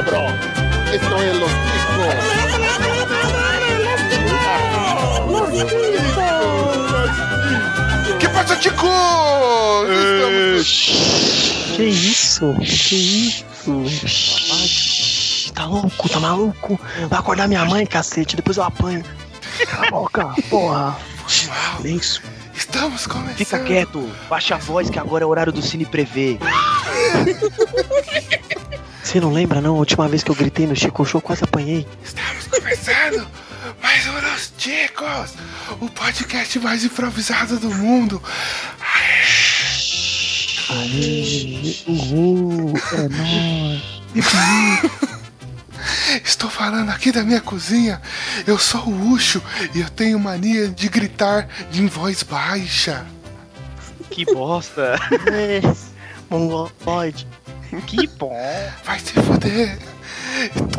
cabrón. Esto es Los Que passa, Tico? Que isso? Que isso? Tá louco? Tá maluco? Vai acordar minha mãe, cacete, depois eu apanho. Cala a boca, porra. Silêncio. Estamos começando. Fica quieto, baixa a voz que agora é o horário do Cine Prevê. Você não lembra não? A última vez que eu gritei no Chico Show quase apanhei. Estamos começando mais um Los Chicos, o podcast mais improvisado do mundo. Aê, uhul, é nóis. Estou falando aqui da minha cozinha. Eu sou o Ucho e eu tenho mania de gritar em voz baixa. Que bosta. É, mongoloide. Que bom. Vai se fuder.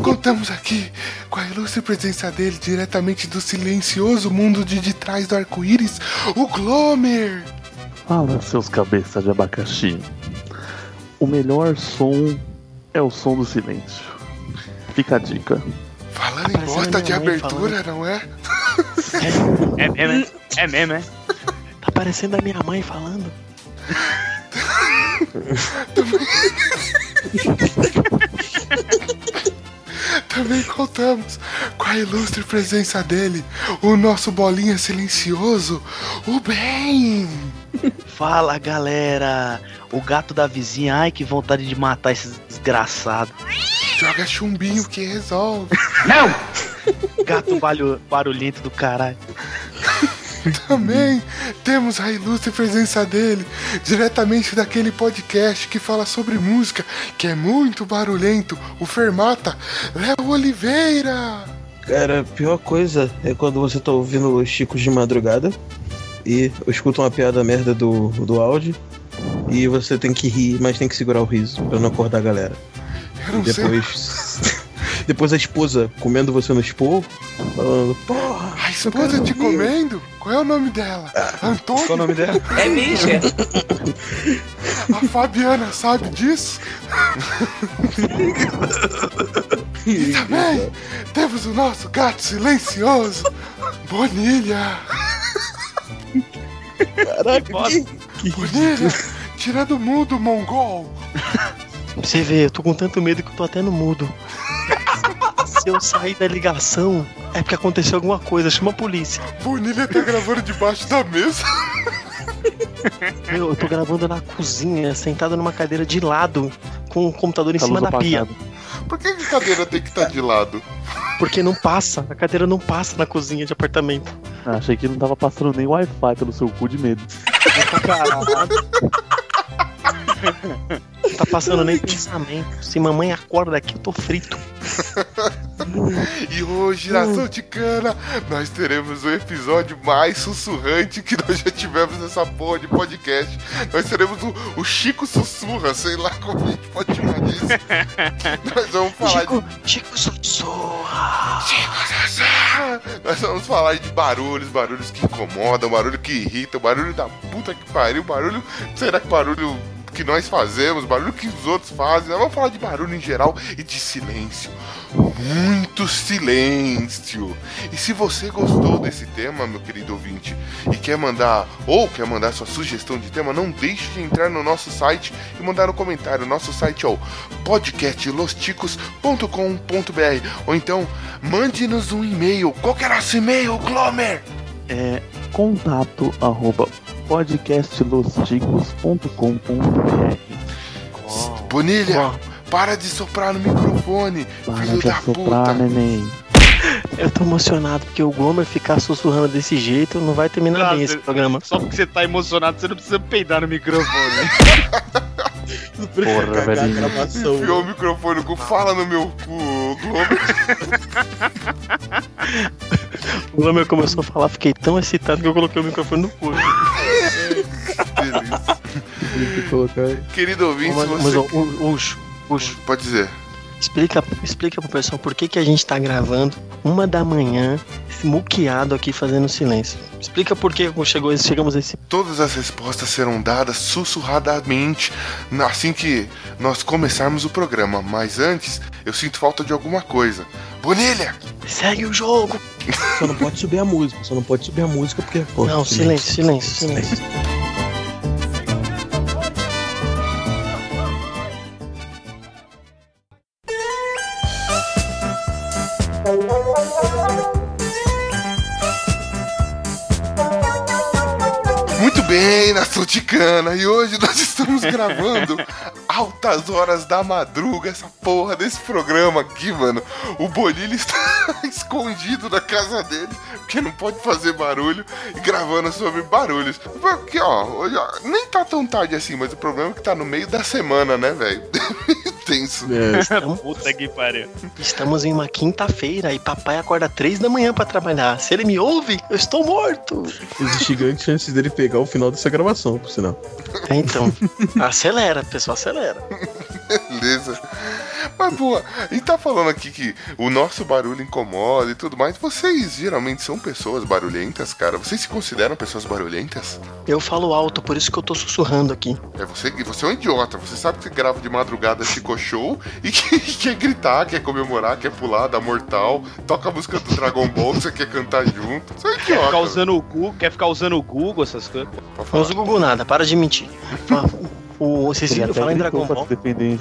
Contamos aqui com a ilustre presença dele diretamente do silencioso mundo de, de trás do arco-íris, o Glomer. Fala, seus cabeças de abacaxi. O melhor som é o som do silêncio. Fica a dica. Falando em bota de abertura, não é? É mesmo, é mesmo, é? Tá parecendo a minha mãe falando. Também contamos com a ilustre presença dele, o nosso bolinha silencioso, o Ben. Fala galera! O gato da vizinha, ai que vontade de matar esses desgraçados. Joga chumbinho que resolve. Gato balho- barulhento do caralho. Também temos a ilustre presença dele, diretamente daquele podcast que fala sobre música, que é muito barulhento, o Fermata, Léo Oliveira. Cara, a pior coisa é quando você tá ouvindo os Chicos de madrugada e escuta uma piada merda do, do áudio e você tem que rir, mas tem que segurar o riso pra não acordar a galera. Eu não E sei. Depois. a esposa comendo você no esporro, falando, porra, A esposa te comendo? Qual é o nome dela? Antônio? qual o nome dela? É bicha. A Fabiana sabe disso? e também temos o nosso gato silencioso, Bonilha. Caraca, que, que Bonilha, tira do mundo, mongol. Você vê, eu tô com tanto medo que eu tô até no mudo. Se eu sair da ligação, é porque aconteceu alguma coisa, chama a polícia. Bonilha tá gravando debaixo da mesa. Meu, eu tô gravando na cozinha, sentado numa cadeira de lado, com o computador em Tá cima da pia. Por que a cadeira tem que estar de lado? Porque não passa, a cadeira não passa na cozinha de apartamento. Ah, achei que não tava passando nem Wi-Fi pelo seu cu de medo. Não tá passando nem pensamento. Se mamãe acorda aqui, eu tô frito. E hoje, nação ticana, nós teremos o episódio mais sussurrante que nós já tivemos nessa porra de podcast. Nós teremos o, o Chico Sussurra, sei lá como a gente pode chamar disso. nós vamos falar de Chico sussurra. Chico Sussurra. Nós vamos falar de barulhos, barulhos que incomodam, barulho que irritam, barulho da puta que pariu, barulho. Será que barulho que nós fazemos, barulho que os outros fazem? Nós vamos falar de barulho em geral e de silêncio. Muito silêncio. E se você gostou desse tema, meu querido ouvinte, e quer mandar ou quer mandar sua sugestão de tema, não deixe de entrar no nosso site e mandar no comentário. Nosso site é o podcastlosticos.com.br ou então mande-nos um e-mail. Qual que é nosso e-mail, Glomer? É contato arroba podcastlosticos.com.br Bonilha, para de soprar no microfone, Para filho de da assoprar, puta. neném. Eu tô emocionado porque o Glomer ficar sussurrando desse jeito não vai terminar Não, bem esse você- programa. Só porque você tá emocionado, você não precisa peidar no microfone. Porra, gravação. Enfiou o microfone no cu, fala no meu cu, Glomer. O Glomer começou a falar, fiquei tão excitado que eu coloquei o microfone no cu. Aí. Querido ouvinte, Mas, se mas você... ó, o- Ucho, Ucho, Pode dizer. explica, explica pro pessoal por que, que a gente tá gravando uma da manhã, muqueado aqui fazendo silêncio. Explica por que chegou, chegamos a esse. Todas as respostas serão dadas sussurradamente assim que nós começarmos o programa. Mas antes, eu sinto falta de alguma coisa. Bonilha! Segue o jogo! Só não pode subir a música, só não pode subir a música porque. Pô, Não, silêncio, silêncio, silêncio. Muito bem, nação ticana, e hoje nós estamos gravando altas horas da madruga, essa porra desse programa aqui, mano. O Bonilha está escondido na casa dele, porque não pode fazer barulho, e gravando sobre barulhos. Porque, ó, hoje, ó, nem tá tão tarde assim, mas o problema é que tá no meio da semana, né, velho? Tenso. É, Puta que pariu. Estamos em uma quinta-feira e papai acorda três da manhã pra trabalhar. Se ele me ouve, eu estou morto. existe grande chance dele pegar o final dessa gravação, por sinal. É, então, acelera, pessoal, acelera. Beleza. Mas, boa, a gente tá falando aqui que o nosso barulho incomoda e tudo mais. Vocês geralmente são pessoas barulhentas, cara? Vocês se consideram pessoas barulhentas? Eu falo alto, por isso que eu tô sussurrando aqui. É você, você é um idiota. Você sabe que você grava de madrugada Chico Show e que quer gritar, quer comemorar, quer pular, dar mortal, toca a música do Dragon Ball, você quer cantar junto. Você é um Quer idiota. ficar usando o Google, quer ficar usando o Google, essas coisas. Não uso o Google nada, para de mentir. O, vocês viram falar em Dragon Ball? você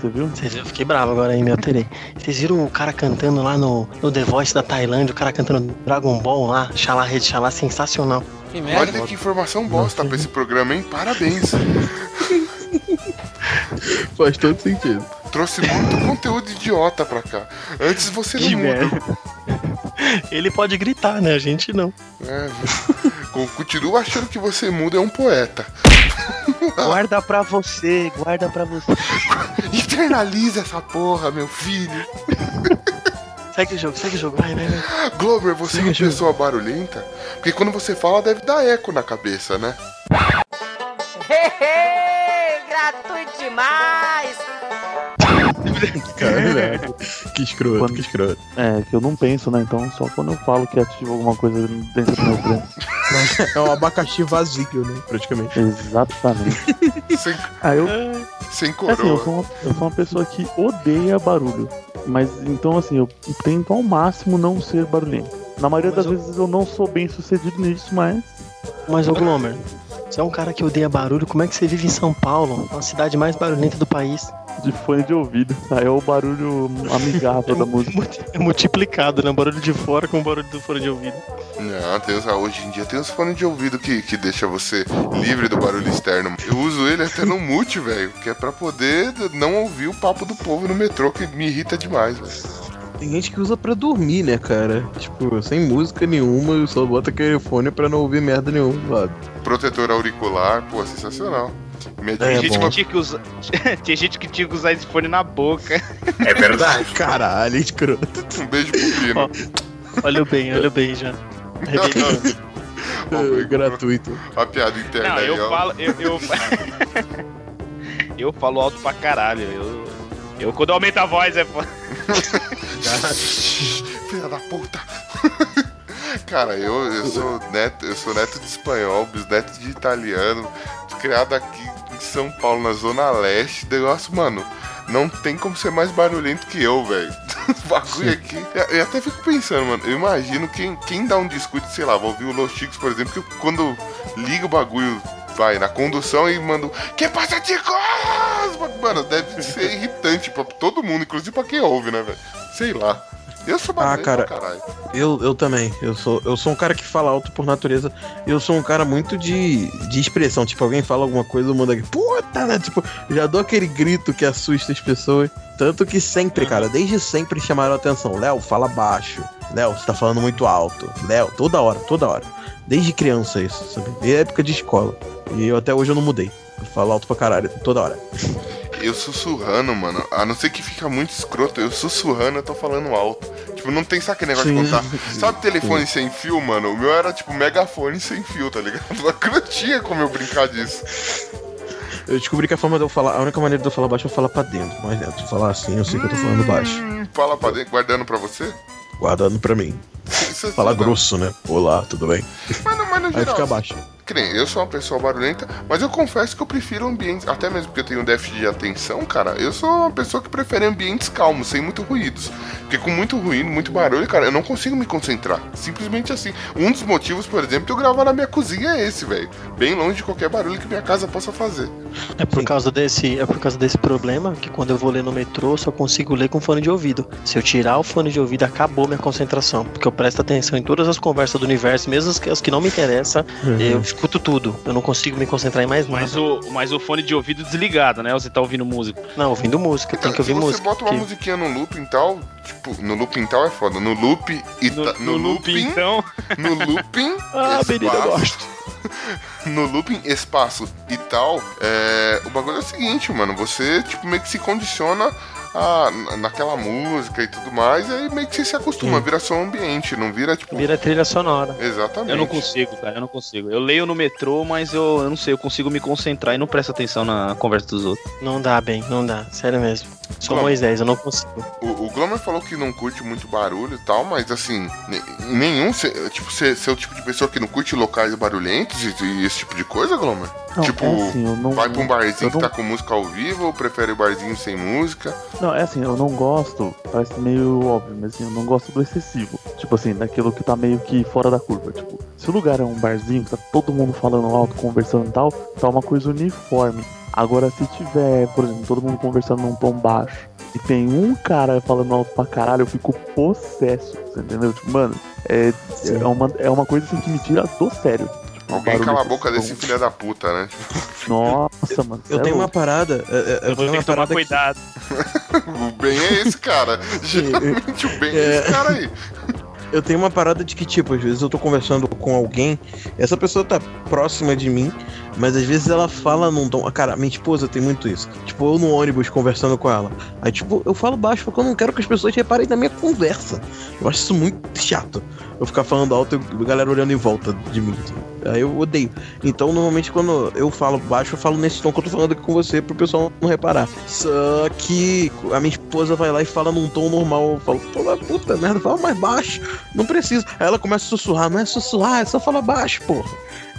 viu? Vocês viram? Eu fiquei bravo agora aí, me alterei. Vocês viram o cara cantando lá no, no The Voice da Tailândia, o cara cantando Dragon Ball lá, Xalá Rede Xalá, sensacional. Que merda. Olha que informação bosta pra esse programa, hein? Parabéns. Faz todo sentido. Trouxe muito conteúdo idiota pra cá. Antes você não Que muda. merda. Ele pode gritar, né? A gente não. É, co- continua achando que você muda é um poeta. Guarda pra você, guarda pra você. Internaliza essa porra, meu filho. Segue o jogo, segue o jogo, vai, vai, vai. Glover, você é uma pessoa barulhenta? Porque quando você fala deve dar eco na cabeça, né? Gratuito demais! Caraca. que escroto, Quando- que escroto. É, que eu não penso, né? Então só quando eu falo que ativo alguma coisa dentro do meu brain. É um abacaxi vazio, né? Praticamente. Exatamente. Sem, Ah, eu, sem assim, eu coroa. sou, uma, eu sou uma pessoa que odeia barulho. Mas então, assim, eu tento ao máximo não ser barulhento. Na maioria Mas das eu- vezes eu não sou bem sucedido nisso, mas. Mas, ô Glomer, você é um cara que odeia barulho, como é que você vive em São Paulo, a cidade mais barulhenta do país? De fone de ouvido. Aí é o barulho amigável da música. É multiplicado, né? Barulho de fora com barulho do fone de ouvido. Não, tem os, hoje em dia tem uns fones de ouvido que, que deixa você livre do barulho externo. Eu uso ele até no mute, velho, que é pra poder não ouvir o papo do povo no metrô, que me irrita demais, velho. Tem gente que usa pra dormir, né, cara? Tipo, sem música nenhuma, só bota aquele fone pra não ouvir merda nenhuma. sabe? Protetor auricular, pô, sensacional. Minha É, Tem gente bom. que tinha que usar. Tinha gente que tinha que usar esse fone na boca. É verdade. Caralho, escroto. Um beijo pro Pino. Olha o bem, olha o bem já. É, gratuito. A piada interna Não, aí, eu ó. falo. Eu, eu... eu falo alto pra caralho. Eu, eu quando aumento a voz é. foda. Filha da puta. Cara, eu, eu sou neto, eu sou neto de espanhol, bisneto de italiano, criado aqui em São Paulo, na Zona Leste. Negócio, mano, não tem como ser mais barulhento que eu, velho. Bagulho aqui. Eu, eu até fico pensando, mano. Eu imagino quem, quem dá um disco de, sei lá, vou ouvir o Los Chicos, por exemplo, que quando liga o bagulho, vai na condução e manda. Que passa, Chicos? Mano, deve ser irritante pra todo mundo, inclusive pra quem ouve, né, velho? Sei lá. Eu sou barulhento cara. Eu, eu também. Eu sou, eu sou um cara que fala alto por natureza. Eu sou um cara muito de, de expressão. Tipo, alguém fala alguma coisa, eu mando aqui, puta, né? Tipo, já dou aquele grito que assusta as pessoas. Tanto que sempre, cara, desde sempre chamaram a atenção. Léo, fala baixo. Léo, você tá falando muito alto. Léo, toda hora, toda hora. Desde criança isso, sabe? Desde época de escola. E eu até hoje eu não mudei. Eu falo alto pra caralho, toda hora. Eu sussurrando, mano. A não ser que fica muito escroto. Eu sussurrando, eu tô falando alto. Tipo, não tem sabe aquele negócio de Sim. contar. Sabe telefone sem fio, mano? O meu era tipo megafone sem fio, tá ligado? Eu não tinha como eu brincar disso. Eu descobri que a forma de eu falar, a única maneira de eu falar baixo é falar pra dentro. Mais dentro. Falar assim, eu sei que eu tô falando baixo. Hum, Fala pra dentro, guardando pra você. Guardando pra mim. Você você Fala não- grosso, né? Olá, tudo bem? Mas, não- mas no Aí geral, fica baixo. Que nem, eu sou uma pessoa barulhenta, mas eu confesso que eu prefiro ambientes, até mesmo porque eu tenho déficit de atenção, cara, eu sou uma pessoa que prefere ambientes calmos, sem muito ruídos. Porque com muito ruído, muito barulho, cara, eu não consigo me concentrar. Simplesmente assim. Um dos motivos, por exemplo, de eu gravar na minha cozinha é esse, velho. Bem longe de qualquer barulho que minha casa possa fazer. É por causa desse, é por causa desse problema que quando eu vou ler no metrô, eu só consigo ler com fone de ouvido. Se eu tirar o fone de ouvido, acabou minha concentração, porque eu presto atenção em todas as conversas do universo, mesmo as que, as que não me interessam, eu escuto tudo. Eu não consigo me concentrar em mais nada. Mas o, mas o fone de ouvido desligado, né? Ou você tá ouvindo música? Não, ouvindo música, tem que se ouvir você música. bota uma que- musiquinha no looping e tal, tipo, no looping tal é foda. No loop e No, ta- no looping, então. no looping, Ah, menina, eu espaço, gosto. no looping, espaço e tal, é, o bagulho é o seguinte, mano, você, tipo, meio que se condiciona a, naquela música e tudo mais, e aí meio que você se acostuma, vira seu ambiente, não vira, tipo... Vira trilha sonora. Exatamente. Eu não consigo, cara, eu não consigo. Eu leio no metrô, mas eu, eu não sei, eu consigo me concentrar e não presto atenção na conversa dos outros. Não dá bem, não dá. Sério mesmo. Sou Como? Moisés, eu não consigo. O, o Glomer falou que não curte muito barulho e tal, mas assim, ne- nenhum. Cê, tipo, você é o tipo de pessoa que não curte locais barulhentos e, e esse tipo de coisa, Glomer? Não, tipo, é assim, não. vai pra um barzinho eu que não- tá com música ao vivo ou prefere barzinho sem música? Não, é assim, eu não gosto, parece meio óbvio, mas assim, eu não gosto do excessivo. Tipo assim, daquilo que tá meio que fora da curva. Tipo, se o lugar é um barzinho que tá todo mundo falando alto, conversando e tal, tá uma coisa uniforme. Agora, se tiver, por exemplo, todo mundo conversando num tom baixo e tem um cara falando alto pra caralho, eu fico possesso, você entendeu? Tipo, mano, é, é, uma, é uma coisa assim que me tira do sério. Alguém barulho cala a boca desse filho da puta, né? Nossa, mano. Eu cê é tenho uma parada. é, é, Eu Eu vou tenho ter que tomar cuidado. O bem é esse cara. Geralmente o bem é esse cara aí. Eu tenho uma parada de que, tipo, às vezes eu tô conversando com alguém, essa pessoa tá próxima de mim, mas às vezes ela fala num tom. Ah, Cara, minha esposa tem muito isso. Tipo, eu no ônibus conversando com ela. Aí, tipo, eu falo baixo porque eu não quero que as pessoas reparem na minha conversa. Eu acho isso muito chato. Eu ficar falando alto e a galera olhando em volta de mim. Aí eu odeio. Então, normalmente, quando eu falo baixo, eu falo nesse tom que eu tô falando aqui com você pro pessoal não reparar. Só que a minha esposa vai lá e fala num tom normal. Eu falo, pô, puta merda, fala mais baixo. Não precisa. Aí ela começa a sussurrar. Não é sussurrar, é só falar baixo, porra.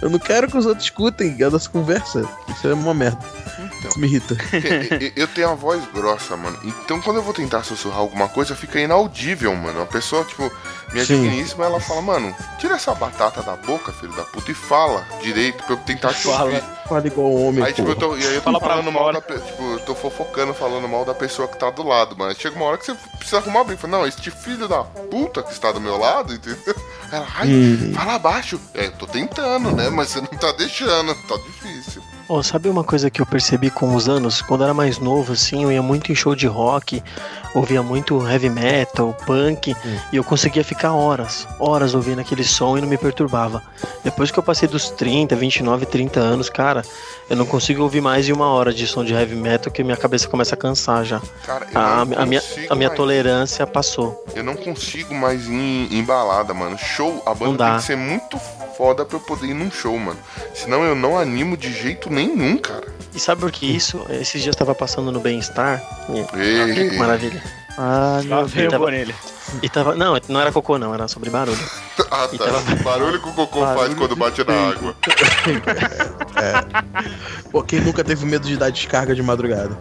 Eu não quero que os outros escutem a nossa conversa. Isso é uma merda. Isso me irrita. Porque eu tenho a voz grossa, mano. Então quando eu vou tentar sussurrar alguma coisa, fica inaudível, mano. A pessoa, tipo, minha Sim. digníssima, ela fala, mano, tira essa batata da boca, filho da puta, e fala direito pra eu tentar te Fala, ouvir. fala igual homem, Aí, tipo, eu tô, e aí eu tô Fala falando mal da Tipo, eu tô fofocando, falando mal da pessoa que tá do lado, mano. Chega uma hora que você precisa arrumar bem. Fala, não, este filho da puta que está do meu lado, entendeu? Ela, ai, Hum. fala abaixo. É, eu tô tentando, né? Mas você não tá deixando, tá difícil. Ó, sabe uma coisa que eu percebi com os anos? Quando eu era mais novo, assim, eu ia muito em show de rock, ouvia muito heavy metal, punk, e eu conseguia ficar horas, horas ouvindo aquele som e não me perturbava. Depois que eu passei dos 30, 29, 30 anos, cara, eu não consigo ouvir mais de uma hora de som de heavy metal que minha cabeça começa a cansar já. Cara, eu A, não a minha, consigo a minha mais- tolerância passou. Eu não consigo mais ir em, em balada, mano. Show, a banda tem que ser muito foda pra eu poder ir num show, mano. Senão eu não animo de jeito nenhum, cara. E sabe por que isso? Esses dias eu tava passando no Bem-Estar. e- Ei. Que maravilha. Ah, meu o tava- Bonelli. E tava. Não, não era cocô, não, era sobre barulho. Ah, E tá. tava- Barulho que o cocô faz Barulho quando de bate na água. Pô, quem nunca teve medo de dar descarga de madrugada?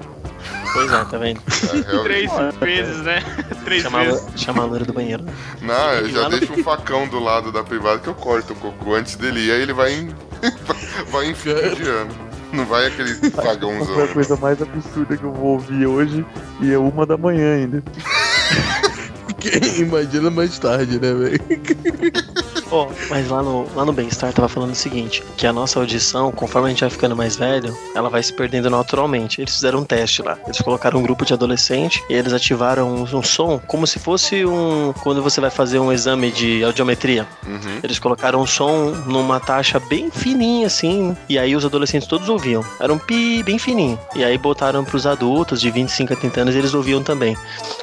Pois é, tá vendo? É. Três vezes, né? Três Chamar, vezes. chamar a loira do banheiro. Não, eu já deixo um facão do lado da privada que eu corto o cocô antes dele ir, aí ele vai em. vai enfiando. Não vai aquele Foi a cagãozão. coisa mais absurda que eu vou ouvir hoje e é uma da manhã ainda. Quem imagina mais tarde, né, velho? Ó, mas lá no, lá no Bem-Estar tava falando o seguinte: que a nossa audição, conforme a gente vai ficando mais velho, ela vai se perdendo naturalmente. Eles fizeram um teste lá. Eles colocaram um grupo de adolescente e eles ativaram um, um som como se fosse um. Quando você vai fazer um exame de audiometria. Uhum. Eles colocaram um som numa taxa bem fininha, assim, e aí os adolescentes todos ouviam. Era um pi bem fininho. E aí botaram pros adultos de 25 a 30 anos e eles ouviam também.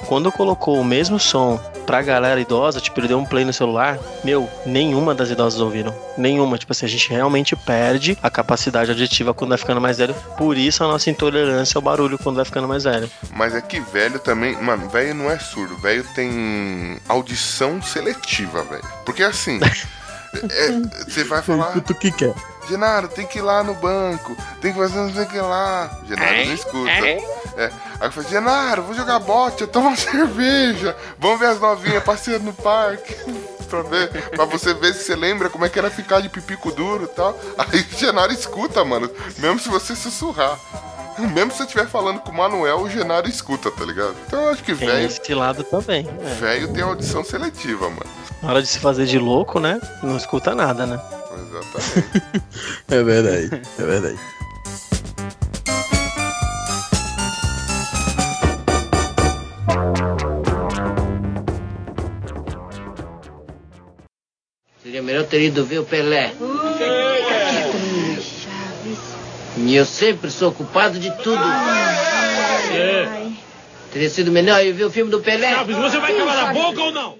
Quando colocou o mesmo som pra galera idosa, tipo, ele deu um play no celular, meu, nenhuma das idosas ouviram. Nenhuma. Tipo assim, a gente realmente perde a capacidade auditiva quando vai ficando mais velho. Por isso a nossa intolerância ao barulho quando vai ficando mais velho. Mas é que velho também. Mano, velho não é surdo. Velho tem audição seletiva, velho. Porque assim. é, Você vai falar. Escuta o que quer. Genaro, tem que ir lá no banco, tem que fazer não sei o que lá. Genaro não escuta. É. Aí eu falei, Genaro, vou jogar bote, eu tomo uma cerveja, vamos ver as novinhas passeando no parque. Pra, ver, pra você ver se você lembra como é que era ficar de pipico duro e tal. Aí o Genaro escuta, mano, mesmo se você sussurrar. Mesmo se você estiver falando com o Manuel, o Genaro escuta, tá ligado? Então eu acho que Tem velho esse lado também. é. velho tem audição seletiva, mano. Na hora de se fazer de louco, né? Não escuta nada, né? Exatamente. É verdade, é verdade. Melhor ter ido ver o Pelé. E eu sempre sou culpado de tudo. Teria sido melhor ir ver o filme do Pelé. Você vai calar a boca ou não?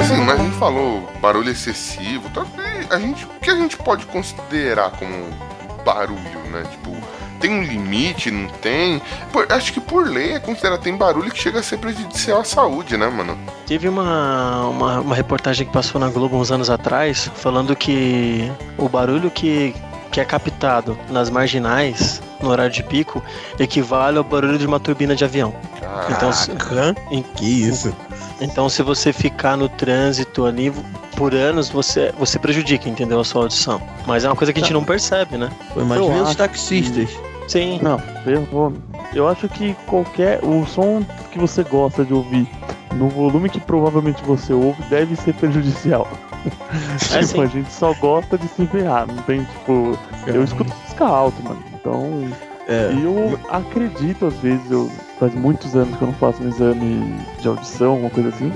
Assim, mas a gente falou barulho excessivo, tá? A gente, o que a gente pode considerar como barulho, né? Tipo, tem um limite, não tem? Por- acho que por lei é considerado tem barulho que chega a ser prejudicial à saúde, né, mano? Teve uma, uma, uma reportagem que passou na Globo uns anos atrás falando que o barulho que, que é captado nas marginais no horário de pico equivale ao barulho de uma turbina de avião. Então, se- em- Que isso? Então se você ficar no trânsito ali por anos, você, você prejudica, entendeu? A sua audição. Mas é uma coisa que a gente não percebe, né? Imagina os taxistas. Sim. Não, eu. Eu acho que qualquer. O som que você gosta de ouvir no volume que provavelmente você ouve deve ser prejudicial. É, tipo, sim. a gente só gosta de se enferrar, não tem tipo. Eu escuto música alta, mano. Então. É. Eu acredito, às vezes, eu faz muitos anos que eu não faço um exame de audição, alguma coisa assim.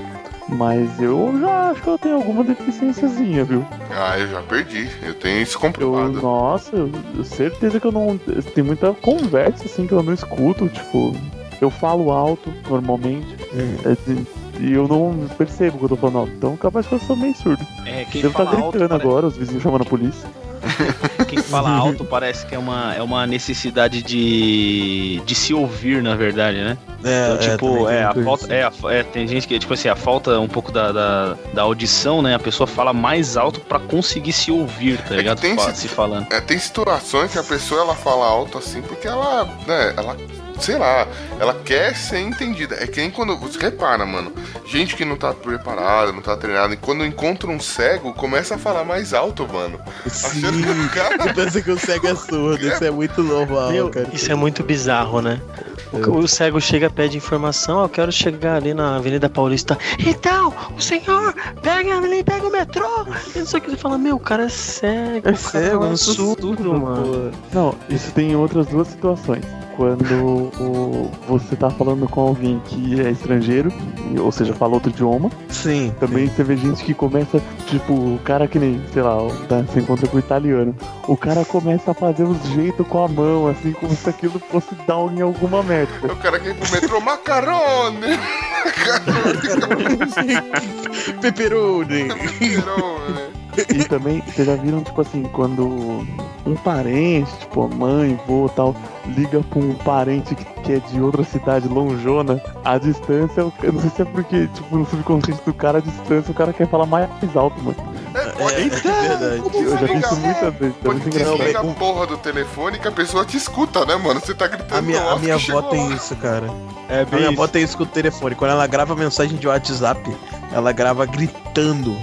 Mas eu já acho que eu tenho alguma deficiênciazinha, viu? Ah, eu já perdi. Eu tenho isso Eu, comprovado. nossa, eu, eu certeza que eu não. Tem muita conversa assim que eu não escuto, tipo, eu falo alto normalmente. é, de- e eu não percebo que eu tô falando alto. Então capaz que eu sou meio surdo. É, quem Devo estar alto gritando parece- agora, os vizinhos chamando a polícia. Quem fala alto parece que é uma, é uma necessidade de, de se ouvir, na verdade, né? É, Então, tipo, também tem é, a falta, é, a- é, tem gente que, tipo assim, a falta um pouco da, da, da audição, né? A pessoa fala mais alto pra conseguir se ouvir, tá ligado? tem esse- se falando. É, tem situações que a pessoa ela fala alto assim porque ela, né, ela, sei lá, ela quer ser entendida. É que nem quando você repara, mano, gente que não tá preparada, não tá treinada, e quando encontra um cego, começa a falar mais alto, mano. Achando que o cara pensa que o cego é surdo, isso é muito normal, Meu, cara. isso é muito bizarro, né? O, o cego chega, pede informação, "Ó, eu quero chegar ali na Avenida Paulista. Então, o senhor pega ali, pega o metrô. E não sei o que você fala, meu, o cara é cego, É cara cego, eu é surdo, mano. Não, isso tem outras duas situações. Quando o- você tá falando com alguém que é estrangeiro, ou seja, fala outro idioma, Sim. Também você vê gente que começa, tipo, o cara que nem, sei lá, tá, você encontra com o italiano. O cara começa a fazer os jeitos com a mão, assim, como se aquilo fosse dar em alguma merda. o cara pro metrô macarone. Pepperoni. Macarone. E também, vocês já viram, tipo assim, quando um parente, tipo, a mãe, vô tal, liga pra um parente que, que é de outra cidade lonjona, a distância, eu não sei se é porque, tipo, no subconsciente do cara, a distância, o cara quer falar mais alto, mano. É, pode, É, é verdade. Eu já vi isso muitas vezes, é pode muito engraçado. a porra do telefone que a pessoa te escuta, né, mano? Você tá gritando A minha, a minha avó tem lá. isso, cara. É A minha avó tem isso com o telefone. Quando ela grava mensagem de WhatsApp, ela grava gritando.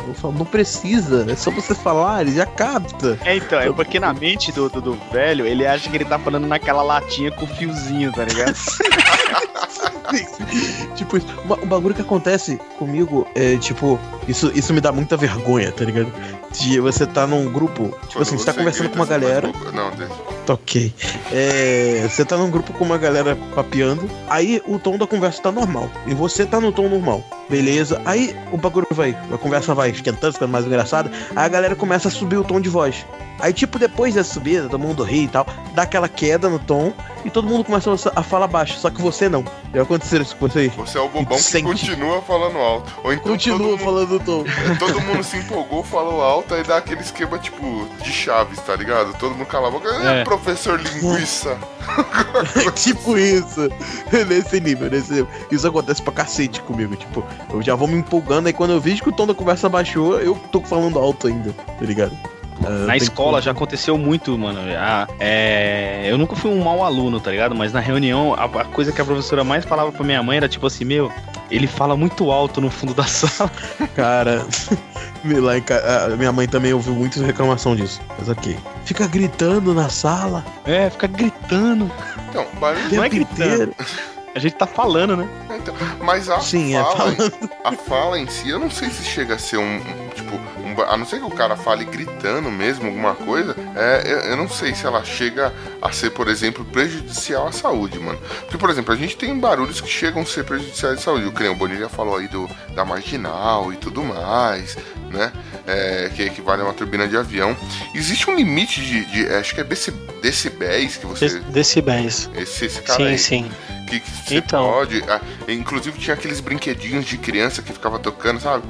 Eu falo, não precisa, é só você falar, ele já capta. É, então, é porque na mente do, do, do velho, ele acha que ele tá falando naquela latinha com fiozinho, tá ligado? tipo, um bagulho que acontece comigo é tipo, Isso, isso me dá muita vergonha, tá ligado? De você tá num grupo, tipo assim, você tá conversando com uma galera. Não, deixa. Tá ok. É, você tá num grupo com uma galera papeando, aí o tom da conversa tá normal. E você tá no tom normal. Beleza. Aí o bagulho vai, a conversa vai esquentando, ficando mais engraçada. Aí a galera começa a subir o tom de voz. Aí, tipo, depois da subida, todo mundo ri e tal, dá aquela queda no tom e todo mundo começa a falar baixo. Só que você não. Já aconteceu isso com você? Você é o bobão que Sente. continua falando alto. Ou então Continua mundo, falando tom. todo mundo se empolgou, falou alto, aí dá aquele esquema tipo de chaves, tá ligado? Todo mundo cala a boca. É. É. Professor linguiça. tipo isso. nesse nível, nesse nível. Isso acontece pra cacete comigo. Tipo, eu já vou me empolgando, aí quando eu vejo que o tom da conversa baixou, eu tô falando alto ainda, tá ligado? Ah, Na escola que- já aconteceu muito, mano. Ah, é, Eu nunca fui um mau aluno, tá ligado? Mas na reunião, a, a coisa que a professora mais falava pra minha mãe era tipo assim: Meu, ele fala muito alto no fundo da sala. Cara, lá em ca- minha mãe também ouviu muita reclamação disso. Mas ok. Fica gritando na sala. É, fica gritando. Então, barulho. Não é gritando. inteiro. A gente tá falando, né? Então, mas a Sim, é fala, falando. a fala em si, eu não sei se chega a ser um, um, tipo, um ba- a não ser que o cara fale gritando mesmo alguma coisa, é, eu, eu não sei se ela chega a ser, por exemplo, prejudicial à saúde, mano. Porque, por exemplo, a gente tem barulhos que chegam a ser prejudiciais à saúde. O o Bonilha falou aí do, da marginal e tudo mais, né? É, que equivale a uma turbina de avião. Existe um limite de, de- acho que é deci- decibéis que você... Dec- Decibéis. Esse, esse cara Sim, aí, sim. Que, que você Então. pode. ah, inclusive tinha aqueles brinquedinhos de criança que ficava tocando, sabe?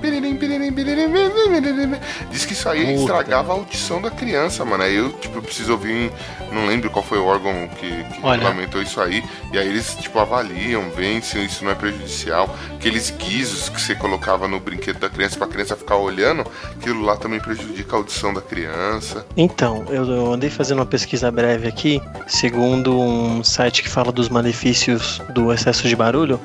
Diz que isso aí Puta. estragava a audição da criança, mano. Aí eu, tipo, preciso ouvir. Não lembro qual foi o órgão que, que regulamentou isso aí. E aí eles, tipo, avaliam, veem se isso não é prejudicial. Aqueles guizos que você colocava no brinquedo da criança pra criança ficar olhando, aquilo lá também prejudica a audição da criança. Então, eu andei fazendo uma pesquisa breve aqui, segundo um site que fala dos malefícios do excesso de barulho.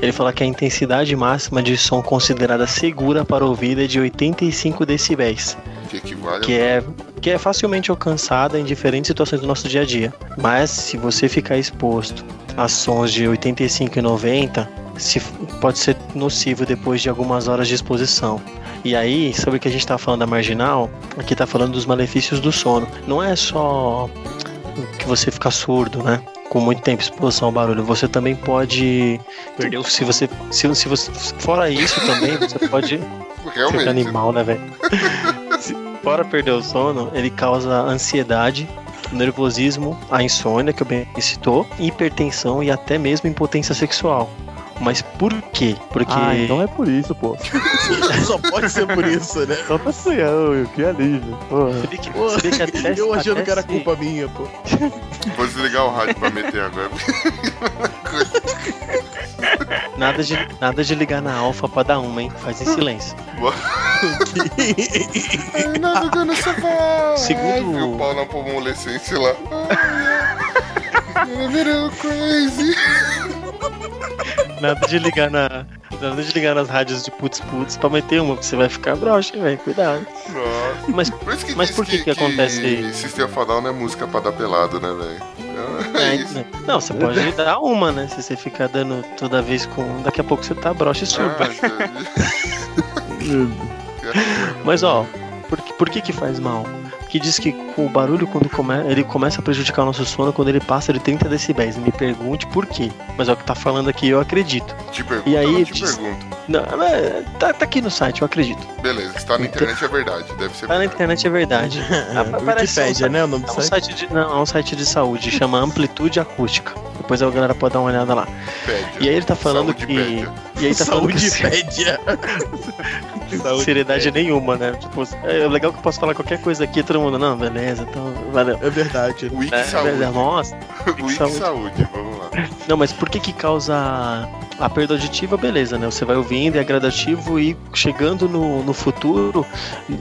Ele fala que a intensidade máxima de som considerada segura para o ouvido é de 85 decibéis, Que equivale que é, que é facilmente alcançada em diferentes situações do nosso dia a dia. Mas se você ficar exposto a sons de 85 e 90, se, pode ser nocivo depois de algumas horas de exposição. E aí, sobre o que a gente tá falando da marginal, aqui tá falando dos malefícios do sono. Não é só que você fica surdo, né? Com muito tempo exposição ao barulho. Você também pode. Perdeu o se você, se, se você. Fora isso também, você pode. Que Realmente. animal, né, velho? Fora perder o sono, ele causa ansiedade, nervosismo, a insônia, que eu bem citou, hipertensão e até mesmo impotência sexual. Mas por quê? Porque. Ah, então é por isso, pô. Só pode ser por isso, né? Só pra ser, eu, que alívio. Porra. Você vê que, Pô, você vê que até, eu achando até que era se- culpa minha, pô. Vou desligar o rádio pra meter agora. Nada de, nada de ligar na alfa pra dar uma, hein? Faz em silêncio. Segundo- Viu o pau na pomolescência lá. Ai, Virou crazy. Nada de ligar na. Nada de ligar nas rádios de putz putz pra meter uma, porque você vai ficar broxa, velho. Cuidado. Nossa. Mas Por isso que Mas por que que acontece- System of a Down não é música pra dar pelado, né, velho? É, É, isso. né? Não, você pode dar uma, né? Se você ficar dando toda vez com. Daqui a pouco você tá broxa e surdo. Ah, Mas ó, por, que- por que que faz mal? Que diz que com o barulho, quando come, ele começa a prejudicar o nosso sono quando ele passa de 30 decibéis. Me pergunte por quê. Mas é o que tá falando aqui, eu acredito. te pergunto, E aí, te diz- pergunto. Não, é, tá, tá aqui no site, eu acredito. Beleza, se tá na internet é verdade, deve ser Tá na verdade. internet, é verdade. Wikipédia, um né? O nome É do um site. site de, não, é um site de saúde, chama Amplitude Acústica. Depois a galera pode dar uma olhada lá. Pédia. E aí ele tá falando Saúde que. pédia. E aí tá falando que Saúdipédia. seriedade nenhuma, né? Tipo, é legal que eu posso falar qualquer coisa aqui, todo mundo, não, beleza, então valeu. É verdade. Wiki É, Saúde. beleza, nossa. Wiki saúde. Saúde. vamos lá. Não, mas por que que causa a perda auditiva? Beleza, né? Você vai ouvindo, é gradativo e chegando no, no futuro,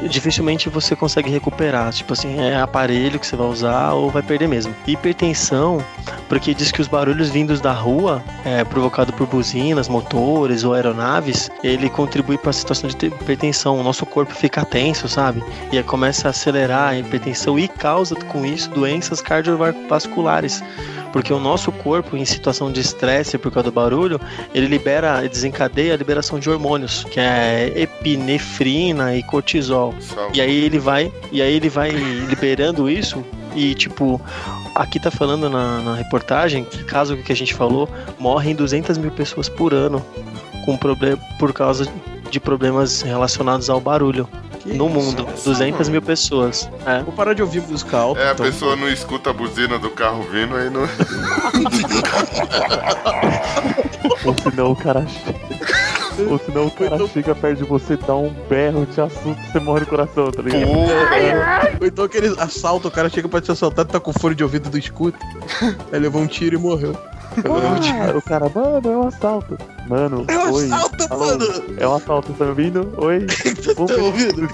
dificilmente você consegue recuperar. Tipo assim, é aparelho que você vai usar ou vai perder mesmo. Hipertensão, porque diz que os barulhos vindos da rua, é, provocado por buzinas, motores ou aeronaves, ele contribui para a situação de hipertensão. O nosso corpo fica tenso, sabe? E começa a acelerar a hipertensão e causa com isso doenças cardiovasculares Porque o nosso corpo, em situação de estresse por causa do barulho, ele libera, desencadeia a liberação de hormônios, que é epinefrina e cortisol. E aí ele vai, e aí ele vai liberando isso e tipo, aqui tá falando na, na reportagem que caso que a gente falou, morrem 200 mil pessoas por ano com problema por causa de problemas relacionados ao barulho no mundo. 200 mil pessoas. É. Vou parar de ouvir música alta. É, a então. pessoa não escuta a buzina do carro vindo aí não. Ou senão o cara chega. Ou senão o cara chega perto de você, dá um berro, te assusta, você morre no coração, tá ligado? Ou então aquele assalto, o cara chega pra te assaltar, tá com fone de ouvido do escudo. Aí levou um tiro e morreu. Ah, o cara, mano, é um assalto. Mano, É um oi. assalto, Alô, mano. É um assalto, tá me ouvindo? Oi. Vamos Tá ouvindo?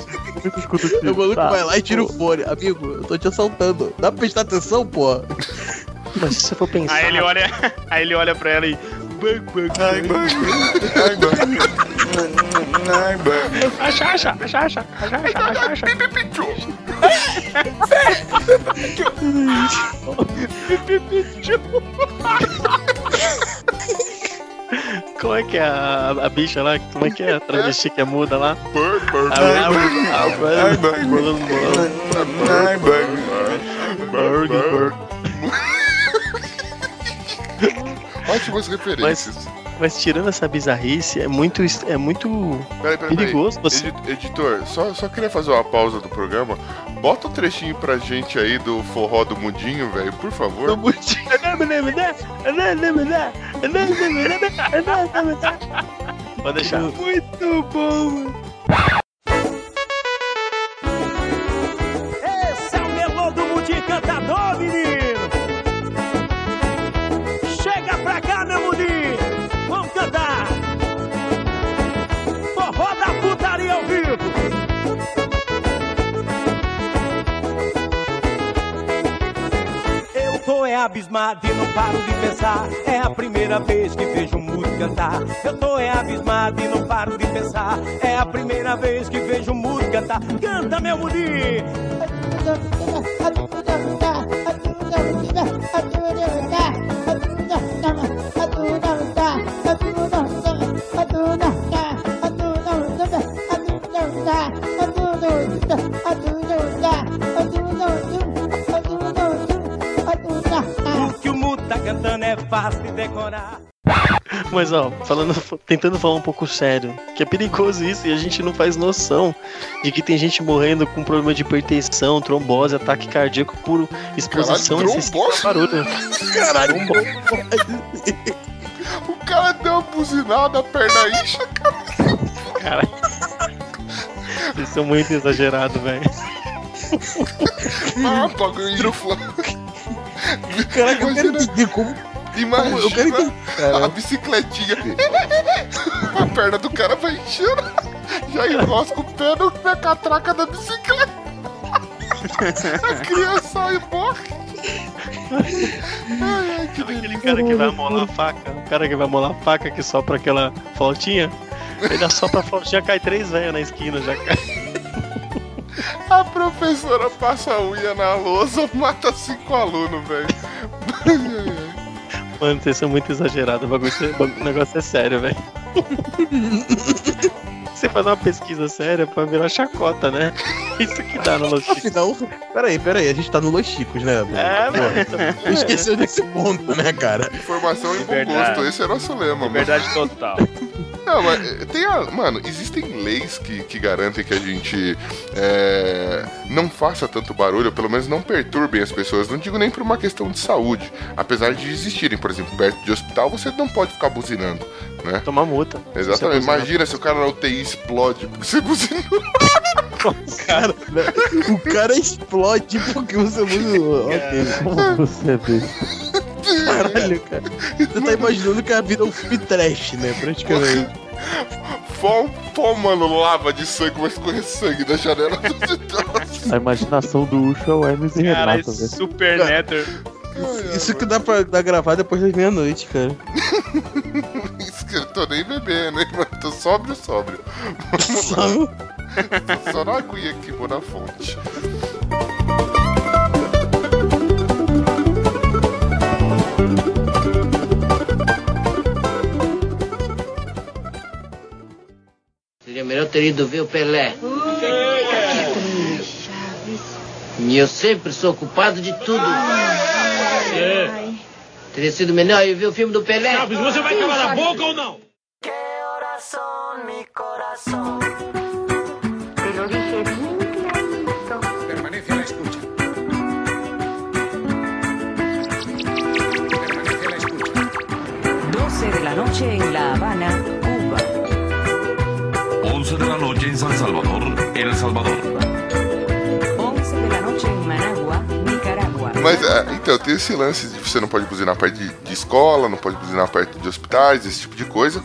o maluco Tá. vai lá e tira o fone. Amigo, eu tô te assaltando. Dá pra prestar atenção, pô? Mas se você for pensar. Aí ele olha, aí ele olha pra ela e. Bang, bang, Ai, mano. Ai, mano. Ai, mano. Acha, acha, acha, acha, acha, acha, acha. Como é que é a, a bicha lá? Como é que é a travesti que é muda lá? Ótimas referências. Mas tirando essa bizarrice, é muito. É muito. Peraí, peraí, perigoso peraí. você- Edi- Editor, só, só queria fazer uma pausa do programa. Bota um trechinho pra gente aí do forró do mundinho, velho, por favor. Pode deixar. Muito bom, é abismado e não paro de pensar. É a primeira vez que vejo um mudo cantar. Eu tô é abismado e não paro de pensar. É a primeira vez que vejo um mudo cantar. Canta, meu mudinho! O é fácil de decorar. Mas ó, falando, tentando falar um pouco sério, que é perigoso isso e a gente não faz noção de que tem gente morrendo com problema de hipertensão, trombose, ataque cardíaco por exposição Caralho, excessiva trombose? barulho. Caralho, O cara deu uma buzinada, a perna incha, cara. Cara, isso é muito exagerado, velho. Ah, bagulho infla. Caraca, eu Imagina, entender como. Imagina Eu quero entender. a bicicletinha. A perna do cara vai enchendo. Já enrosca o pé no- na catraca da bicicleta. A criança sai e morre. Ai, ai, que Aquele cara que vai amolar a faca, o cara que vai amolar a faca que sopra aquela flautinha, ele sopra a flautinha, cai três velhos na esquina, já cai. A professora passa a unha na lousa, mata cinco alunos, velho. Mano, vocês são muito exagerados, o bagulho, o negócio é sério, velho. Você faz uma pesquisa séria pra virar chacota, né? Isso que dá no Los Chicos. Afinal, peraí, peraí, a gente tá no Los Chicos, né? É, Pô, Esqueceu desse ponto, né, cara? Informação e bom gosto, esse é nosso lema, mano. Verdade total. Não, mas eh, tem a. Mano, existem leis que, que garantem que a gente é, não faça tanto barulho, ou pelo menos não perturbem as pessoas. Não digo nem por uma questão de saúde. Apesar de existirem, por exemplo, perto de hospital, você não pode ficar buzinando, né? Tomar multa. Exatamente. É. Imagina se o cara na UTI explode porque você buzinou. Cara, né? o cara explode porque você usa. Ok. Como você vê? Caralho, cara. Você tá imaginando que a vida é um filme trash, né? Praticamente. Fó, mano, lava de sangue, vai escorrer sangue da janela dos idosos. A imaginação do Ucho é o Hermes e Cara, Renato, velho. super netter. Isso que dá pra dá gravar depois das meia-noite, cara. Isso que eu tô nem bebendo, hein, mano? Tô sóbrio, sóbrio. Vamos lá. Só- Tô só na aguinha aqui, vou na fonte. Seria melhor ter ido ver o Pelé. E eu sempre sou culpado de tudo. Teria sido melhor ir ver o filme do Pelé. Chaves, você vai calar a boca ou não? Te lo dije bien clarito. Permanece a la escucha. Permanece a la escucha. 12 de la noche en La Habana. 11 de la noche en San Salvador, El Salvador. 11 de la noche en Managua, Nicaragua. Mas, é, então, tem esse lance de você não pode buzinar perto de, de escola, não pode buzinar perto de hospitais, esse tipo de coisa.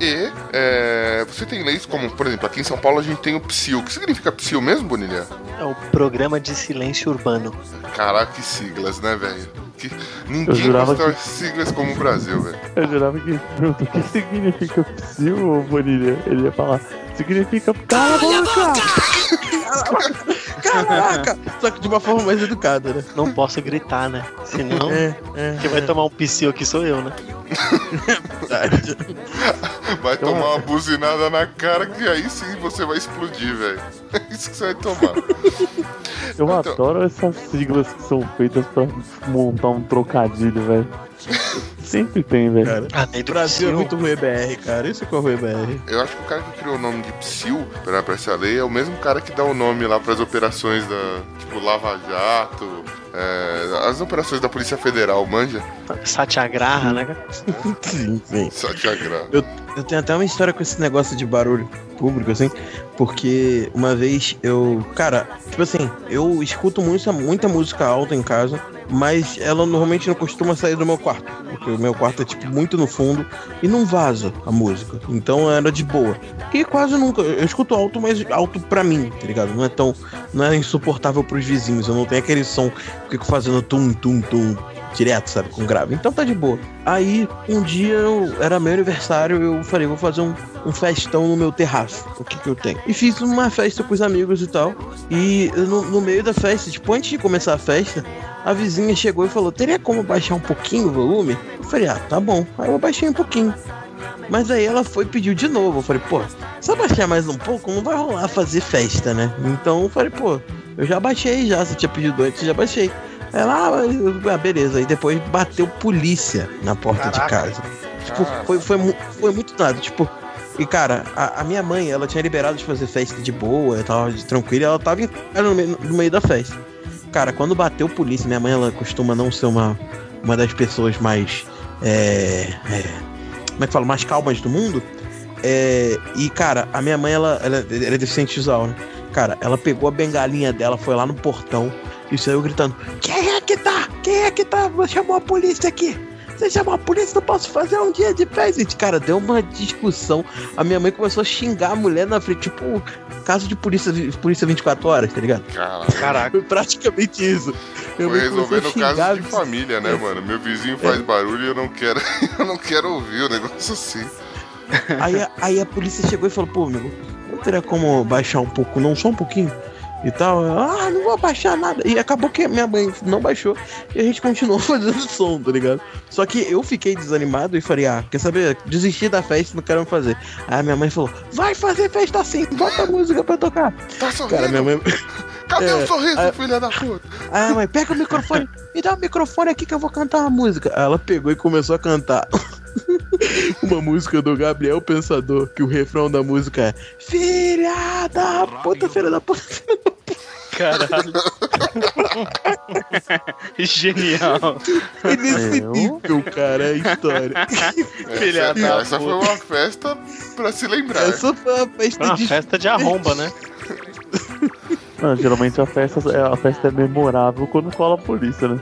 E é, você tem leis como, por exemplo, aqui em São Paulo a gente tem o PSIL. O que significa PSIL mesmo, Bonilha? É o Programa de Silêncio Urbano. Caraca, que siglas, né, velho? Que... Ninguém jurava que- siglas como o Brasil, velho. Eu jurava que o que significa psil, Bonilha. Ele ia falar, significa cala a boca! Caraca! Só que de uma forma mais educada, né? Não posso gritar, né? Senão, É, é. quem vai tomar um psil aqui sou eu, né? Vai tomar uma buzinada na cara que aí sim você vai explodir, velho. É isso que você vai tomar. Eu Então- adoro essas siglas que são feitas pra montar um trocadilho, velho. Sempre tem, velho. Cara, Além o Brasil é muito ruim BR, cara. Isso é que é ruim BR. Eu acho que o cara que criou o nome de PSIL pra, pra essa lei é o mesmo cara que dá o nome lá pras operações da. Tipo, Lava Jato, é, as operações da Polícia Federal, manja? Satyagraha, né? cara? Sim, sim. Satyagraha. Eu, eu tenho até uma história com esse negócio de barulho público, assim, porque uma vez eu. Cara, tipo assim, eu escuto muita, muita música alta em casa, mas ela normalmente não costuma sair do meu quarto, porque o meu quarto é, tipo, muito no fundo e não vaza a música. Então era de boa. E quase nunca. Eu escuto alto, mas alto pra mim, tá ligado? Não é tão. Não é insuportável pros vizinhos. Eu não tenho aquele som fico fazendo tum, tum, tum direto, sabe? Com grave. Então tá de boa. Aí, um dia, eu, era meu aniversário, eu falei, vou fazer um, um festão no meu terraço. O que que eu tenho? E fiz uma festa com os amigos e tal. E no, no meio da festa, tipo, antes de começar a festa, a vizinha chegou e falou, teria como baixar um pouquinho o volume? Eu falei, ah, tá bom. Aí eu baixei um pouquinho. Mas aí ela foi e pediu de novo. Eu falei, pô, se baixar mais um pouco, não vai rolar fazer festa, né? Então eu falei, pô, eu já baixei já. Você tinha pedido antes, já baixei. Ela, ah, ah, beleza. Aí depois bateu polícia na porta de casa. Tipo, foi, foi, foi muito nada. Tipo, e cara, a, a minha mãe, ela tinha liberado de fazer festa de boa e tal, de tranquila, e ela tava em no meio, no meio da festa. Cara, quando bateu polícia, minha mãe, ela costuma não ser uma, uma das pessoas mais. É, é, como é que fala? Mais calmas do mundo. É, e, cara, a minha mãe, ela, ela, ela é deficiente visual, né? Cara, ela pegou a bengalinha dela, foi lá no portão e saiu gritando: Quem é que tá? Quem é que tá? Chamou a polícia aqui! Você chamou a polícia, não posso fazer um dia de festa. E, Cara, deu uma discussão. A minha mãe começou a xingar a mulher na frente, tipo, caso de polícia, polícia 24 horas, tá ligado? Caralho. Caraca. Foi praticamente isso. Minha Foi resolvendo casos de família, né, mano? Meu vizinho faz barulho e eu não quero. eu não quero ouvir o negócio assim. Aí, a- aí a polícia chegou e falou, pô, amigo, não teria como baixar um pouco, não, só um pouquinho? E tal, ah, não vou baixar nada. E acabou que a minha mãe não baixou e a gente continuou fazendo som, tá ligado? Só que eu fiquei desanimado e falei, ah, quer saber? Desisti da festa, não quero fazer. Aí a minha mãe falou, vai fazer festa assim, bota a música pra tocar. Tá sorrindo? Cara, minha mãe. Cadê É, o sorriso, aí- filha da puta? Aí a mãe, pega o microfone, me dá o microfone aqui que eu vou cantar uma música. Aí ela pegou e começou a cantar uma música do Gabriel Pensador, que o refrão da música é Filha da puta, filha da puta, filha da puta. Caralho. Genial. É nesse nível, cara, é a história. Filha Essa, da essa foi puta. uma festa pra se lembrar. Essa foi a festa Uma de festa de arromba, né? Não, geralmente a festa, é- a festa é memorável quando cola a polícia, né?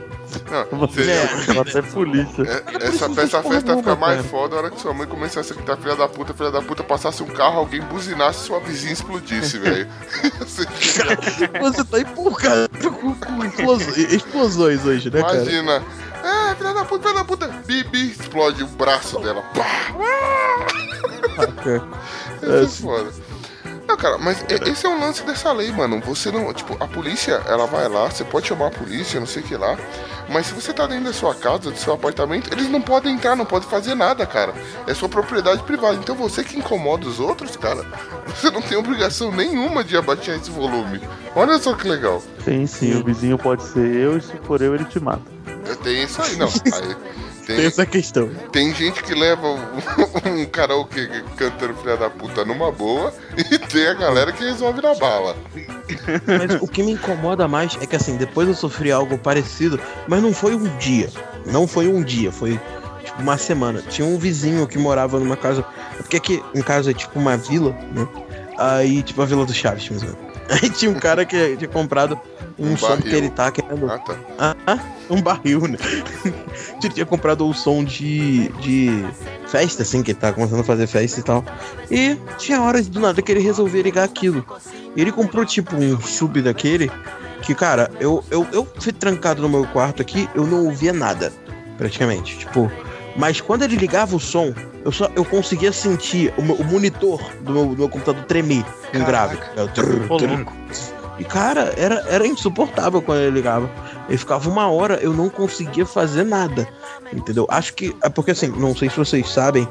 Não, Você você- chama até polícia. É, essa, essa porra festa fica mais foda a hora que sua mãe começasse a gritar filha da puta, filha da puta, passasse um carro, alguém buzinasse sua vizinha explodisse, velho. Você tá empurrado com, com explosões, hoje, né, cara? Imagina. É, filha da puta, filha da puta. Bibi explode o braço dela. Pá! Isso é foda. Não, cara, mas esse é um lance dessa lei, mano. Você não. Tipo, a polícia, ela vai lá, você pode chamar a polícia, não sei o que lá. Mas se você tá dentro da sua casa, do seu apartamento, eles não podem entrar, não podem fazer nada, cara. É sua propriedade privada. Então você que incomoda os outros, cara, você não tem obrigação nenhuma de abaixar esse volume. Olha só que legal. Tem sim, o vizinho pode ser eu e se for eu, ele te mata. Tem isso aí, não. Aí, Tem essa questão. Tem gente que leva um, um karaokê cantando filha da puta numa boa e tem a galera que resolve na bala. Mas o que me incomoda mais é que assim, depois eu sofri algo parecido, mas não foi um dia. Não foi um dia, foi tipo uma semana. Tinha um vizinho que morava numa casa. Porque aqui em casa é tipo uma vila, né? Aí, tipo a Vila do Chaves, menos. Aí tinha um cara que tinha comprado um, Um som barril. que ele tá querendo. Ah, tá. Ah, ah, um barril, né? ele tinha comprado o som de, de festa, assim, que ele tá começando a fazer festa e tal. E tinha horas do nada que ele resolvia ligar aquilo. Ele comprou, tipo, um sub daquele que, cara, eu, eu, eu fui trancado no meu quarto aqui, eu não ouvia nada, praticamente. Tipo, mas quando ele ligava o som, eu só eu conseguia sentir o, meu- o monitor do meu, do meu computador tremer em grave. Eu, trrr, Ô, trrr. E cara, era, era insuportável quando ele ligava. Ele ficava uma hora, eu não conseguia fazer nada. Entendeu? Acho que. É porque assim, não sei se vocês sabem,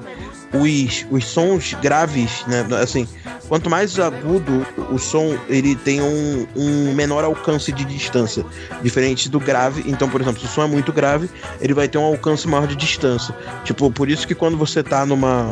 os, os sons graves, né? Assim, quanto mais agudo o som, ele tem um, um menor alcance de distância. Diferente do grave. Então, por exemplo, se o som é muito grave, ele vai ter um alcance maior de distância. Tipo, por isso que quando você tá numa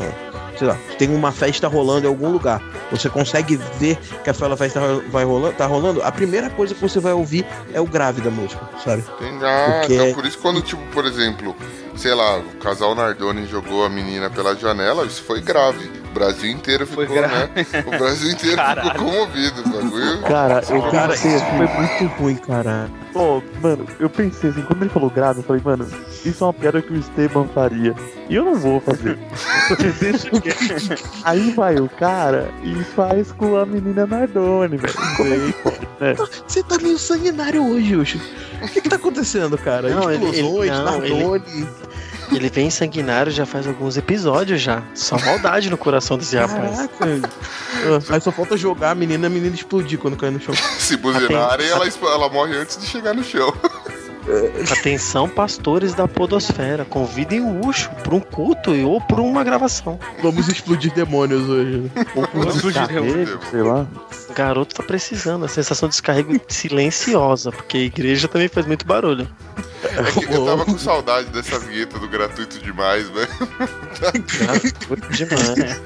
sei lá, tem uma festa rolando em algum lugar, você consegue ver que aquela festa vai rolando, tá rolando, a primeira coisa que você vai ouvir é o grave da música, sabe? Tem, ah, Porque- então por isso quando, tipo, por exemplo, sei lá, o casal Nardoni jogou a menina pela janela, isso foi grave. O Brasil inteiro ficou, né? O Brasil inteiro Caralho. ficou comovido. O bagulho. Cara, eu Cara, pensei isso assim, foi muito ruim, cara. Pô, mano, eu pensei assim, quando ele falou grave, eu falei, mano, isso é uma piada que o Esteban faria. E eu não vou fazer. Aí vai o cara e faz com a menina Nardone, velho. Como é que pode, né? Você tá meio sanguinário hoje, Ucho. O que que tá acontecendo, cara? Não, ele- Explosões, ele- não, Nardone. Ele vem sanguinário já faz alguns episódios já. Só maldade no coração desse rapaz. Caraca. Aí só falta jogar a menina, a menina explodir quando cair no chão. Se buzinarem, ela, ela morre antes de chegar no chão. Atenção, pastores da podosfera. Convidem o Ucho pra um culto ou pra uma gravação. Vamos explodir demônios hoje. Ou com descarrego, sei lá. O garoto tá precisando. A sensação de descarrego silenciosa, porque a igreja também faz muito barulho. É eu tava com saudade dessa vinheta do gratuito demais, né? Demais.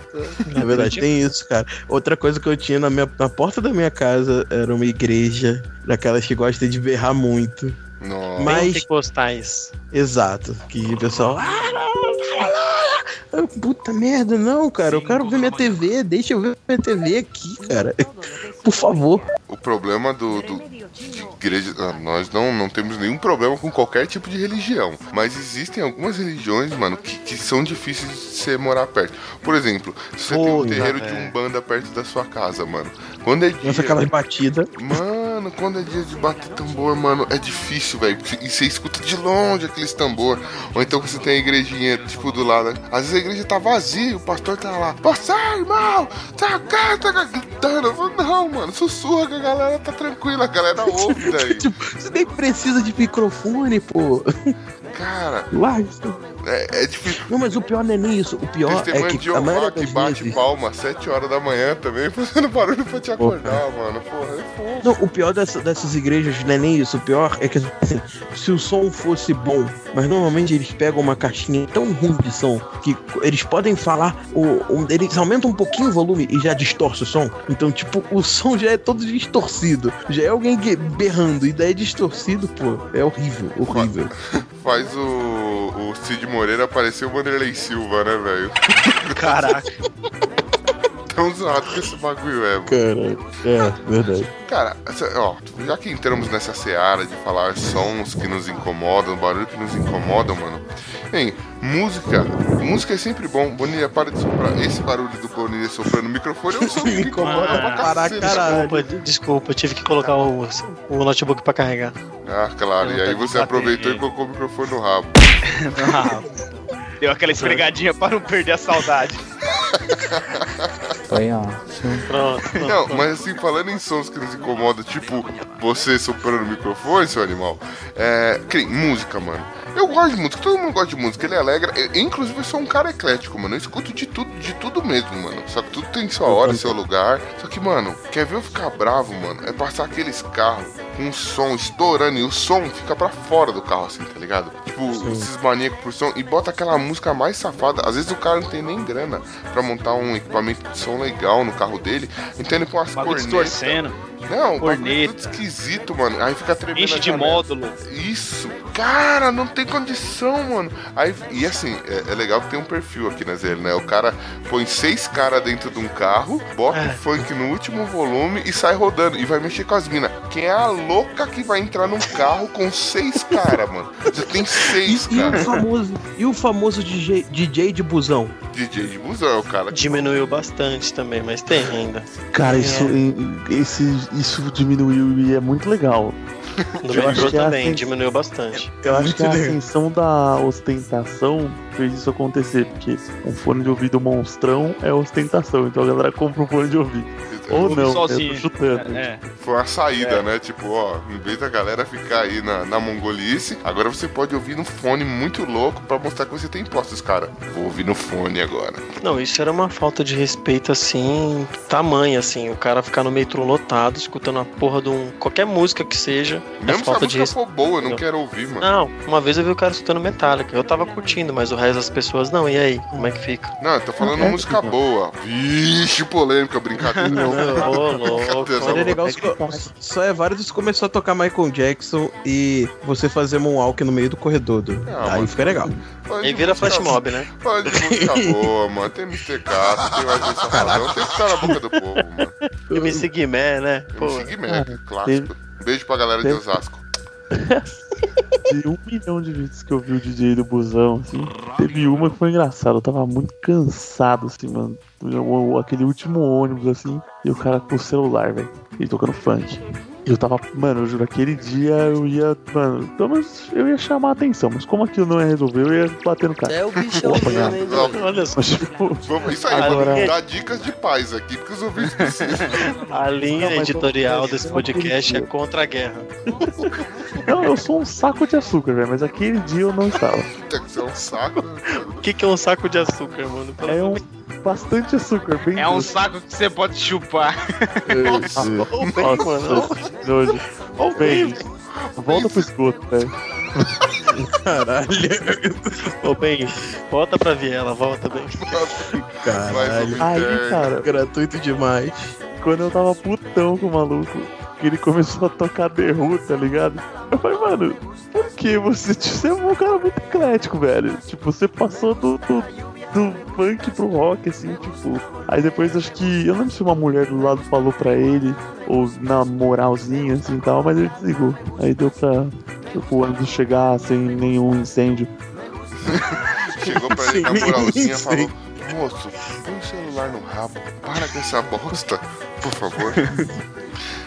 É verdade, tem isso, cara. Outra coisa que eu tinha na, minha, na porta da minha casa era uma igreja daquelas que gosta de berrar muito. Nossa. Mas- Pentecostais. Exato. Que o pessoal. "Ah, não, não, não." Eu, Puta merda, não, cara. Eu quero ver minha TV. Deixa eu ver minha TV aqui, cara. Por favor. O problema do, do- de igreja. ah, Nós não, não temos nenhum problema com qualquer tipo de religião. Mas existem algumas religiões, mano, que, que são difíceis de você morar perto. Por exemplo, se você tem um terreiro de velho. umbanda perto da sua casa, mano. Quando é dia. Nossa, aquelas batidas. Mano, quando é dia de bater tambor, mano, é difícil, velho. E você escuta de longe aqueles tambor. Ou então você tem a igrejinha, tipo, do lado. né? Às vezes a igreja tá vazia, o pastor tá lá. Você, irmão, tá cá, tá cá", gritando. Eu falo, não, mano, sussurra que a galera tá tranquila, a galera ouve daí. Tipo, você nem precisa de microfone, pô. Cara, Uai, é, é difícil. Não, mas o pior não é nem isso. O pior é de que a maioria Jeová que das bate vezes... palma às 7 horas da manhã também, fazendo barulho pra te acordar, mano. Porra, é foda. Não, o pior dessa- dessas igrejas não é nem isso. O pior é que, assim, se o som fosse bom, mas normalmente eles pegam uma caixinha tão ruim de som que eles podem falar, o, o- eles aumentam um pouquinho o volume e já distorce o som. Então, tipo, o som já é todo distorcido. Já é alguém berrando e daí é distorcido, pô. É horrível, horrível. Faz o, o Cid Moreira parecer o Vanderlei Silva, né, velho? Caraca. Tão zoado que esse bagulho é, mano. Cara, é, verdade. Cara, ó, já que entramos nessa seara de falar sons que nos incomodam, barulho que nos incomodam, mano. Hein, música. Música é sempre bom. Bonilha, para de soprar. Esse barulho do Bonilha soprando no microfone é um som que me incomoda pra cacete. Desculpa, desculpa, eu tive que colocar o, o notebook pra carregar. Ah, claro. E aí você aproveitou e colocou o microfone no rabo. Deu aquela esfregadinha para não perder a saudade. Foi ótimo. Pronto. Não, mas assim, falando em sons que nos incomodam, tipo você soprando no microfone, seu animal, é. que música, mano. Eu gosto de música, todo mundo gosta de música, ele alegra. Eu, inclusive, eu sou um cara eclético, mano. Eu escuto de tudo, de tudo mesmo, mano. Só que tudo tem sua hora, seu lugar. Só que, mano, quer ver eu ficar bravo, mano? É passar aqueles carros com um som estourando e o som fica pra fora do carro, assim, tá ligado? Tipo, esses maníacos por som e bota aquela música mais safada. Às vezes o cara não tem nem grana pra montar um equipamento de som legal no carro dele. Então ele põe umas cornetas. Não, o é Corneta. tudo esquisito, mano. Aí fica tremendo. Enche de módulo. Isso, cara, não tem condição, mano. Aí, e assim, é, é legal que tem um perfil aqui na ZL, né? O cara põe seis caras dentro de um carro, bota o funk no último volume e sai rodando. E vai mexer com as minas. Quem é a louca que vai entrar num carro com seis caras, mano? Você tem seis, E o cara. famoso, e o famoso DJ, DJ de busão? DJ de busão é o cara. Diminuiu bastante também, mas tem ainda. Cara, isso, esse, isso diminuiu e é muito legal. No Eu acho metrô que também, diminuiu bastante. Eu acho que a ascensão da ostentação fez isso acontecer, porque um fone de ouvido monstrão é ostentação, então a galera compra um fone de ouvido. Ou não, sozinho. chutando. É. Foi uma saída, É. né? Tipo, ó, em vez da galera ficar aí na, na mongolice, agora você pode ouvir no fone muito louco pra mostrar que você tem impostos, cara. Vou ouvir no fone agora. Não, isso era uma falta de respeito, assim, tamanha, assim. O cara ficar no metrô lotado, escutando a porra de um. qualquer música que seja. é Mesmo se a falta de música respeito. for boa, eu não quero ouvir, mano. Não, uma vez eu vi o cara escutando Metallica. Eu tava curtindo, mas o resto das pessoas não. E aí? Como é que fica? Não, eu tô falando É, música boa. Vixe, polêmica, brincadeira. Ô, louco. Seria legal se só é válido se começar a tocar Michael Jackson e você fazer moonwalk no meio do corredor. Do... Aí fica legal. E vira flash mob, né? Olha de música boa, mano. Tem Mr. Castro, tem mais esse safadão, tem que estar na boca do povo, mano. MC Guimé, né? Pô. MC Guimé, clássico. Beijo pra galera de Osasco. De um milhão de vídeos que eu vi o DJ do busão, assim, teve uma que foi engraçada. Eu tava muito cansado, assim, mano. Aquele último ônibus, assim, e o cara com o celular, velho. E tocando funk. Eu tava, mano, eu juro, aquele dia eu ia, mano, pelo menos eu ia chamar a atenção, mas como aquilo não ia resolver, eu ia bater no cara. É o bichão mano? Olha só. Tipo, Vamos, isso aí, Agora- vamos dar dicas de paz aqui, porque os ouvintes precisam. A linha Não, editorial desse podcast é contra a guerra. não, eu sou um saco de açúcar, velho, mas aquele dia eu não estava. Que ser um saco. O que, que é um saco de açúcar, mano? Pelo É um bastante açúcar, bem É um doce. saco que você pode chupar. Nojo. Ó, bem, volta pro esgoto, velho. Caralho. Ô, bem, volta pra viela, volta, bem. Caralho. Aí, cara, Gratuito demais. quando eu tava putão com o maluco, que ele começou a tocar The Who, tá ligado? Eu falei, mano, por que você, você é um cara muito eclético, velho? Tipo, você passou do, do, do funk pro rock, assim, tipo. Aí depois acho que. Eu não lembro se uma mulher do lado falou pra ele, ou na moralzinha, assim e tal, mas ele desligou. Aí deu pra. O ônibus chegar sem nenhum incêndio. Chegou pra ele na moralzinha e falou: Moço, põe o celular no rabo, para com essa bosta, por favor.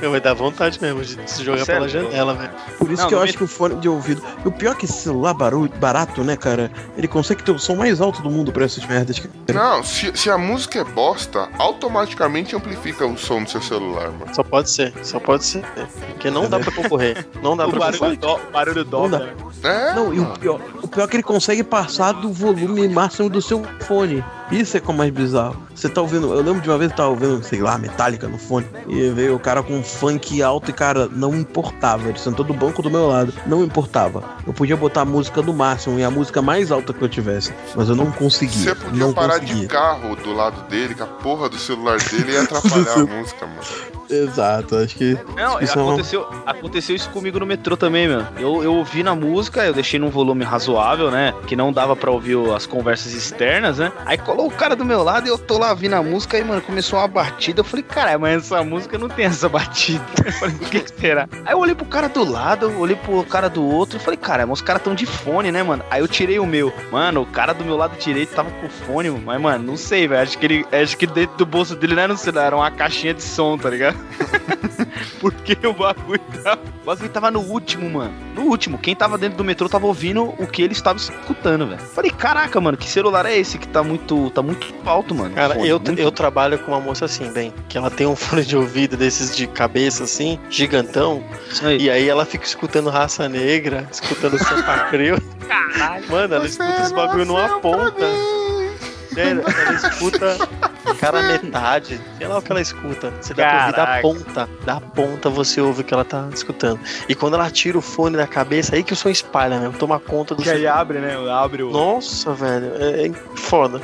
Meu, vai dar vontade mesmo de se jogar Sério? pela janela, velho. Por isso Não, que eu acho que o fone de ouvido. E o pior é que esse celular baru- barato, né, cara? Ele consegue ter o som mais alto do mundo pra essas merdas. cara. Não, se, se a música é bosta, automaticamente amplifica o som do seu celular, mano. Só pode ser, só pode ser. Porque não dá pra concorrer. Não dá O pra barulho, concorrer. do, barulho Não dá. dobra. É? Não, e o pior, o pior é que ele consegue passar do volume máximo do seu fone. Isso é como mais bizarro. Você tá ouvindo, eu lembro de uma vez eu tava ouvindo, sei lá, Metallica no fone. E veio o cara com um funk alto e, cara, não importava. Ele sentou do banco do meu lado. Não importava. Eu podia botar a música no máximo e a música mais alta que eu tivesse. Mas eu não conseguia. Você podia não parar conseguia. de carro do lado dele, com a porra do celular dele ia atrapalhar a música, mano. Exato, acho que. Não, acho que isso é aconteceu, aconteceu isso comigo no metrô também, meu. Eu, eu ouvi na música, eu deixei num volume razoável, né? Que não dava pra ouvir as conversas externas, né? Aí colou o cara do meu lado e eu tô lá ouvindo a música e, mano, começou uma batida. Eu falei, caralho, mas essa música não tem essa batida. Eu falei, o que, será? Aí eu olhei pro cara do lado, olhei pro cara do outro e falei, cara, mas os caras tão de fone, né, mano? Aí eu tirei o meu. Mano, o cara do meu lado direito tava com fone, mas, mano, não sei, velho. Acho que ele. Acho que dentro do bolso dele não era um celular, era uma caixinha de som, tá ligado? Porque o bagulho tava, o bagulho tava no último, mano. No último. Quem tava dentro do metrô tava ouvindo o que ele estava escutando, velho. Falei, caraca, mano, que celular é esse que tá muito, tá muito alto, mano? Cara, Fone, eu, muito- eu trabalho com uma moça assim, bem, que ela tem um fone de ouvido desses de cabeça assim, gigantão, e aí ela fica escutando raça negra, escutando Sampa Creu. Mano, ela escuta esse bagulho numa ponta. Sério, ela escuta cara metade, sei lá o que ela escuta. Você dá pra ouvir da Caraca. ponta, da ponta você ouve o que ela tá escutando. E quando ela tira o fone da cabeça, aí que o som espalha mesmo, toma conta do Que aí abre, né? Abre o. Nossa, velho, é, é foda.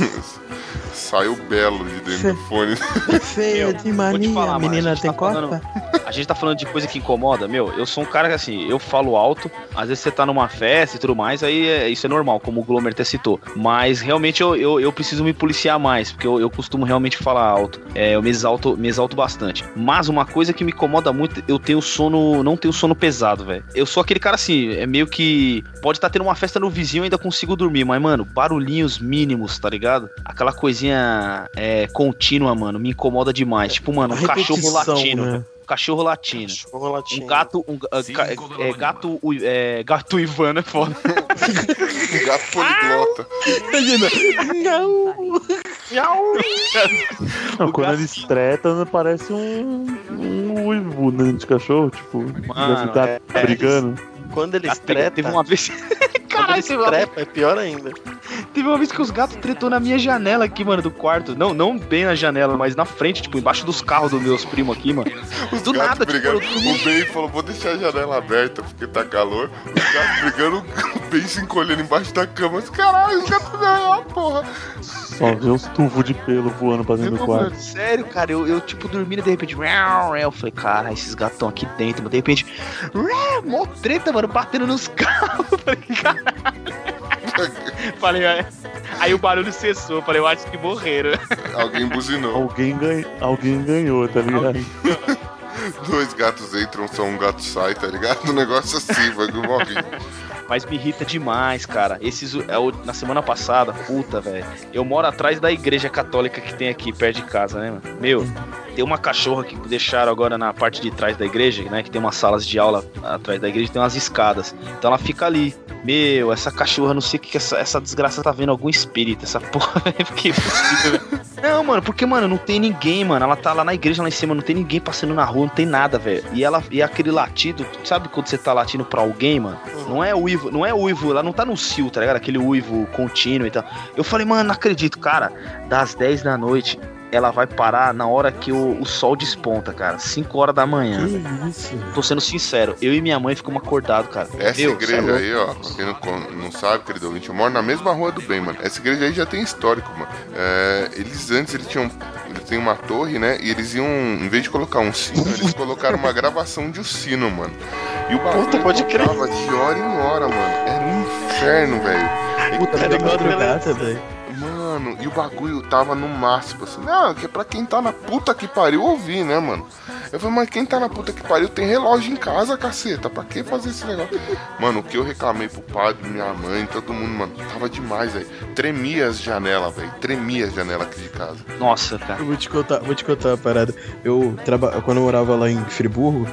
Saiu belo de dentro do fone. Feia de mania, falar, menina a gente tem tá. A gente tá falando de coisa que incomoda, meu. Eu sou um cara que assim, eu falo alto. Às vezes você tá numa festa e tudo mais, aí é- isso é normal, como o Glomer até citou. Mas realmente eu, eu, eu preciso me policiar mais, porque eu, eu costumo realmente falar alto. É, eu me exalto, me exalto bastante. Mas uma coisa que me incomoda muito, eu tenho sono, não tenho sono pesado, velho. Eu sou aquele cara assim, é meio que pode estar tendo uma festa no vizinho, eu ainda consigo dormir, mas mano, barulhinhos mínimos, tá ligado? Aquela coisinha é, contínua, mano, me incomoda demais. Tipo, mano, um cachorro latino, né? Cachorro latino. Cachorro latino. Um gato. Um, ga- ca- é, gato. É, gato Ivan é foda. Um gato poliglota. Imagina. Não, quando eles tretam, parece um, um uivo né, de cachorro, tipo, Mano, tá é- brigando. Quando eles teve- tretam, Teve uma vez. Caralho, teve uma, trepam, é pior ainda. teve uma vez que os gatos tretou na minha janela aqui, mano, do quarto. Não, não bem na janela, mas na frente, tipo, embaixo dos carros dos meus primos aqui, mano. Os Do gatos nada, brigando. tipo, eu- O Ben falou, vou deixar a janela aberta porque tá calor. Os gatos brigando, o Ben se encolhendo embaixo da cama. Os Caralho, os gatos ganharam, porra. Só vê os tufos de pelo voando pra dentro do quarto. mano, sério, cara, eu, eu tipo dormindo e de repente. Eu falei, cara, esses gatos estão aqui dentro, mas de repente. Mó treta, mano, batendo nos carros. Eu Falei, caralho. Falei. Aí o barulho cessou. Falei, eu acho que morreram. Alguém buzinou. Alguém, ganha, alguém ganhou, tá ligado? Dois gatos entram, só um gato sai, tá ligado? Um negócio assim, bagulho morre. Mas me irrita demais, cara. Esses. É na semana passada, puta, velho. Eu moro atrás da igreja católica que tem aqui perto de casa, né, mano? Meu, tem uma cachorra que deixaram agora na parte de trás da igreja, né? Que tem umas salas de aula atrás da igreja, tem umas escadas. Então ela fica ali. Meu, essa cachorra, não sei o que, essa, essa desgraça tá vendo algum espírito, essa porra. Porque. Não, mano, porque, mano, não tem ninguém, mano. Ela tá lá na igreja lá em cima, não tem ninguém passando na rua, não tem nada, velho. E ela e aquele latido, sabe quando você tá latindo pra alguém, mano? Não é uivo, não é uivo, ela não tá no cio, tá ligado? Aquele uivo contínuo e tal. Eu falei, mano, não acredito, cara. Das 10 da noite, ela vai parar na hora que o, o sol desponta, cara. 5 horas da manhã. Que isso? Tô sendo sincero, eu e minha mãe ficamos acordados, cara. Essa Meu, é igreja aí, ó, pra quem não, não sabe, querido ouvinte, eu moro na mesma rua do bem, mano. Essa igreja aí já tem histórico, mano. É, eles antes, eles tinham. Eles têm uma torre, né? E eles iam, em vez de colocar um sino, eles colocaram uma gravação de um sino, mano. E o bagulho Puta, pode crer. de hora em hora, mano. Era um inferno, velho. Puta, Era era igual madrugada, velho. Mano, e o bagulho tava no máximo, assim. Não, que é pra quem tá na puta que pariu ouvir, né, mano? Eu falei, mas quem tá na puta que pariu tem relógio em casa, caceta. Pra que fazer esse negócio? Mano, o que eu reclamei pro padre, minha mãe, todo mundo, mano, tava demais, velho. Tremia as janelas, velho. Tremia as janelas aqui de casa. Nossa, cara. Eu vou te contar, vou te contar uma parada. Eu traba... quando eu morava lá em Friburgo,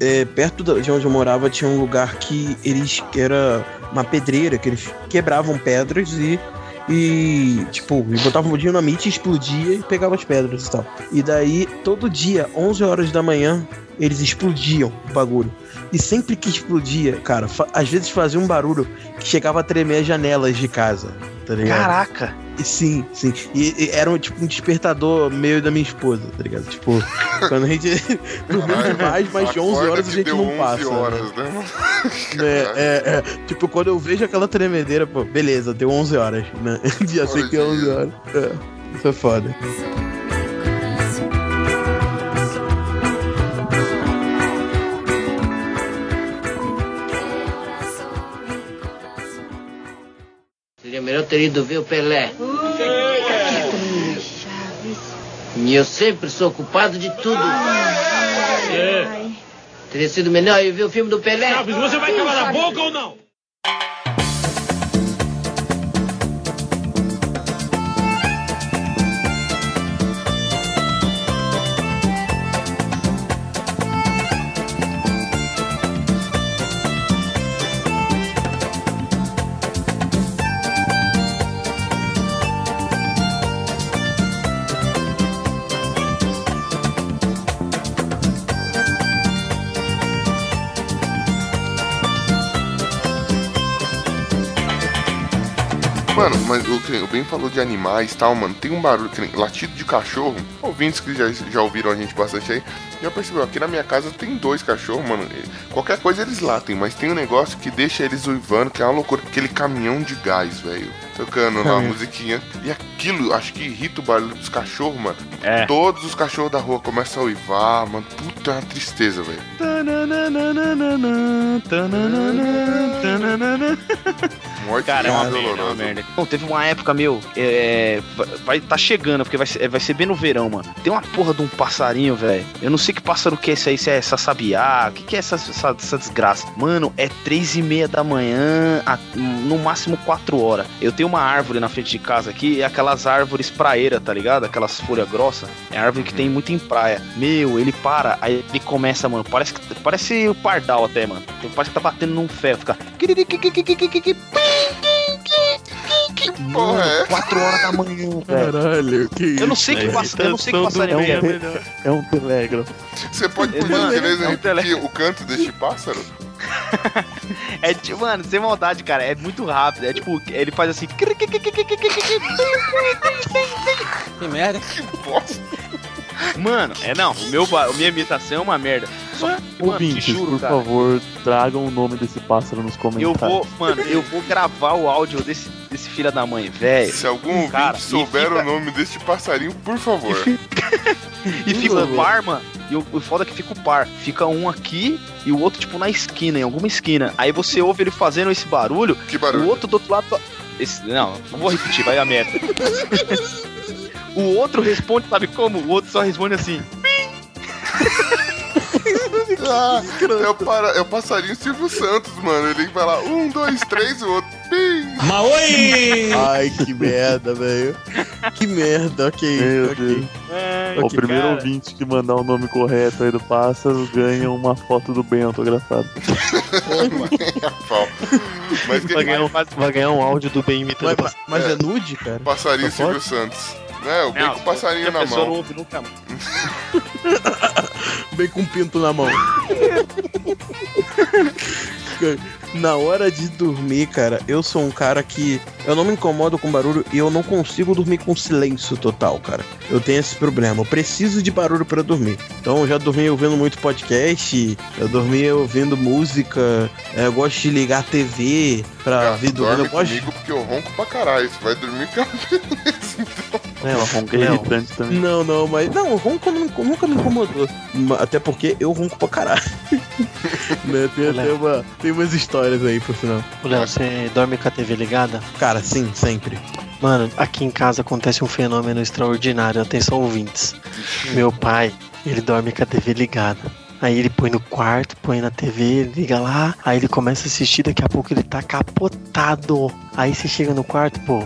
é, perto de onde eu morava tinha um lugar que eles que era uma pedreira, que eles quebravam pedras e e tipo, e botavam o dinamite, explodia e pegava as pedras e tal. E daí todo dia, 11 horas da manhã, eles explodiam o bagulho. E sempre que explodia, cara, às vezes fazia um barulho que chegava a tremer as janelas de casa, tá ligado? Caraca. E Sim, sim. E, e era um, tipo um despertador meio da minha esposa, tá ligado? Tipo, quando a gente dormiu demais, mas de 11 Acorda horas a gente não 11 passa. horas, né? né? É, é, é. Tipo, quando eu vejo aquela tremedeira, pô, beleza, deu 11 horas, né? Já sei que é 11 horas. É, isso é foda. Melhor ter ido ver o Pelé. E eu sempre sou culpado de tudo. Teria sido melhor eu ver o filme do Pelé. Chaves, você vai calar a boca ou não? Mano, mas o, o Ben falou de animais e tal, mano. Tem um barulho, latido de cachorro. Ouvintes que já, já ouviram a gente bastante aí, já percebeu. Aqui na minha casa tem dois cachorros, mano. Qualquer coisa eles latem, mas tem um negócio que deixa eles uivando, que é uma loucura. Aquele caminhão de gás, velho. Tocando lá a musiquinha. E aquilo, acho que irrita o barulho dos cachorros, mano. É. Todos os cachorros da rua começam a uivar, mano. Puta, é uma tristeza, velho. Morte Cara, é uma merda, é uma merda. Não, teve uma época, meu, é, vai- tá chegando, porque vai ser, vai ser bem no verão, mano. Tem uma porra de um passarinho, velho. Eu não sei que pássaro que é esse aí, se é essa sabiá, o que, que é essa, essa, essa desgraça? Mano, é três e meia da manhã, a- no máximo quatro horas. Eu tenho uma árvore na frente de casa aqui, é aquelas árvores praeiras, tá ligado? Aquelas folhas grossas. É árvore que tem muito em praia. Meu, ele para, aí ele começa, mano, parece parece o pardal até, mano. Parece que tá batendo num ferro, fica... Que porra é essa? 4 horas da manhã, velho. Caralho, que isso? Eu não sei que passa, eu não sei que passarinho é é. um, te- é um telégrafo. Você pode, por gentileza, é repetir o canto deste pássaro? É tipo, mano, sem maldade, cara, é muito rápido. É tipo, ele faz assim. Que merda. Que bosta. Mano, é não, o meu, a minha imitação é uma merda. Só que, mano, te Ouvintes, juro, por cara. favor, tragam o nome desse pássaro nos Eu comentários. vou, mano, eu vou gravar o áudio desse, desse filho da mãe, velho. Se algum Cara, souber fica- o nome deste passarinho, por favor. E fica o par, mano. E o, o foda é que fica o par. Fica um aqui e o outro, tipo, na esquina, em alguma esquina. Aí você ouve ele fazendo esse barulho. Que barulho? O outro do outro lado. Esse, não, não vou repetir, vai a merda. o outro responde, sabe como? O outro só responde assim. Ah, é, o para- é o passarinho Silvio Santos, mano. Ele vai lá, um, dois, três, o outro. Pim. Maoi! Ai, que merda, velho. Que merda, ok. Meu ok. Deus. É, O primeiro cara. ouvinte que mandar o nome correto aí do pássaro ganha uma foto do bem autografado. Mas Vai ganhar, um, vai ganhar um áudio do bem imitando. Mas, mas é nude, cara? passarinho Tá Silvio Santos. É, o bem com o passarinho na pessoa não mão. ouve nunca mais. Bem com pinto na mão. Na hora de dormir, cara, eu sou um cara que eu não me incomodo com barulho e eu não consigo dormir com silêncio total, cara. Eu tenho esse problema. Eu preciso de barulho pra dormir. Então eu já dormi ouvindo muito podcast, eu dormi ouvindo música, é, eu gosto de ligar a TV pra dormindo. dorme Eu gosto... comigo porque eu ronco pra caralho. Você vai dormir com a É, uma ronca Não. irritante também. Não, não, mas. Não, o ronco nunca, me incomodou. Até porque eu ronco pra caralho. né? tem, até Léo. uma, tem umas histórias aí por final. Ô, Léo, você dorme com a TV ligada? Cara, sim, sempre. Mano, aqui em casa acontece um fenômeno extraordinário. Atenção, ouvintes. Meu pai, ele dorme com a TV ligada. Aí ele põe no quarto, põe na TV, liga lá. Aí ele começa a assistir, daqui a pouco ele tá capotado. Aí você chega no quarto, pô,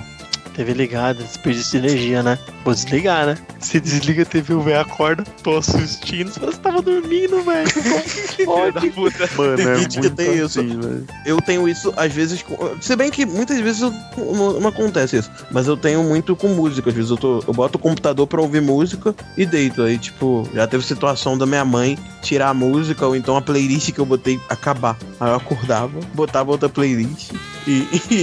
TV ligada, desperdício de energia, né? Vou desligar, né? Você desliga a TV, o velho acorda, tô assistindo. Você tava dormindo, velho. Filho da puta. Mano, Tem é gente que muito tem isso. assim, velho. Eu tenho isso, às vezes. com- Se bem que muitas vezes eu- não, não acontece isso. Mas eu tenho muito com música. Às vezes eu, tô, eu boto o computador pra ouvir música e deito. Aí, tipo, já teve situação da minha mãe tirar a música ou então a playlist que eu botei acabar. Aí eu acordava, botava outra playlist e, e,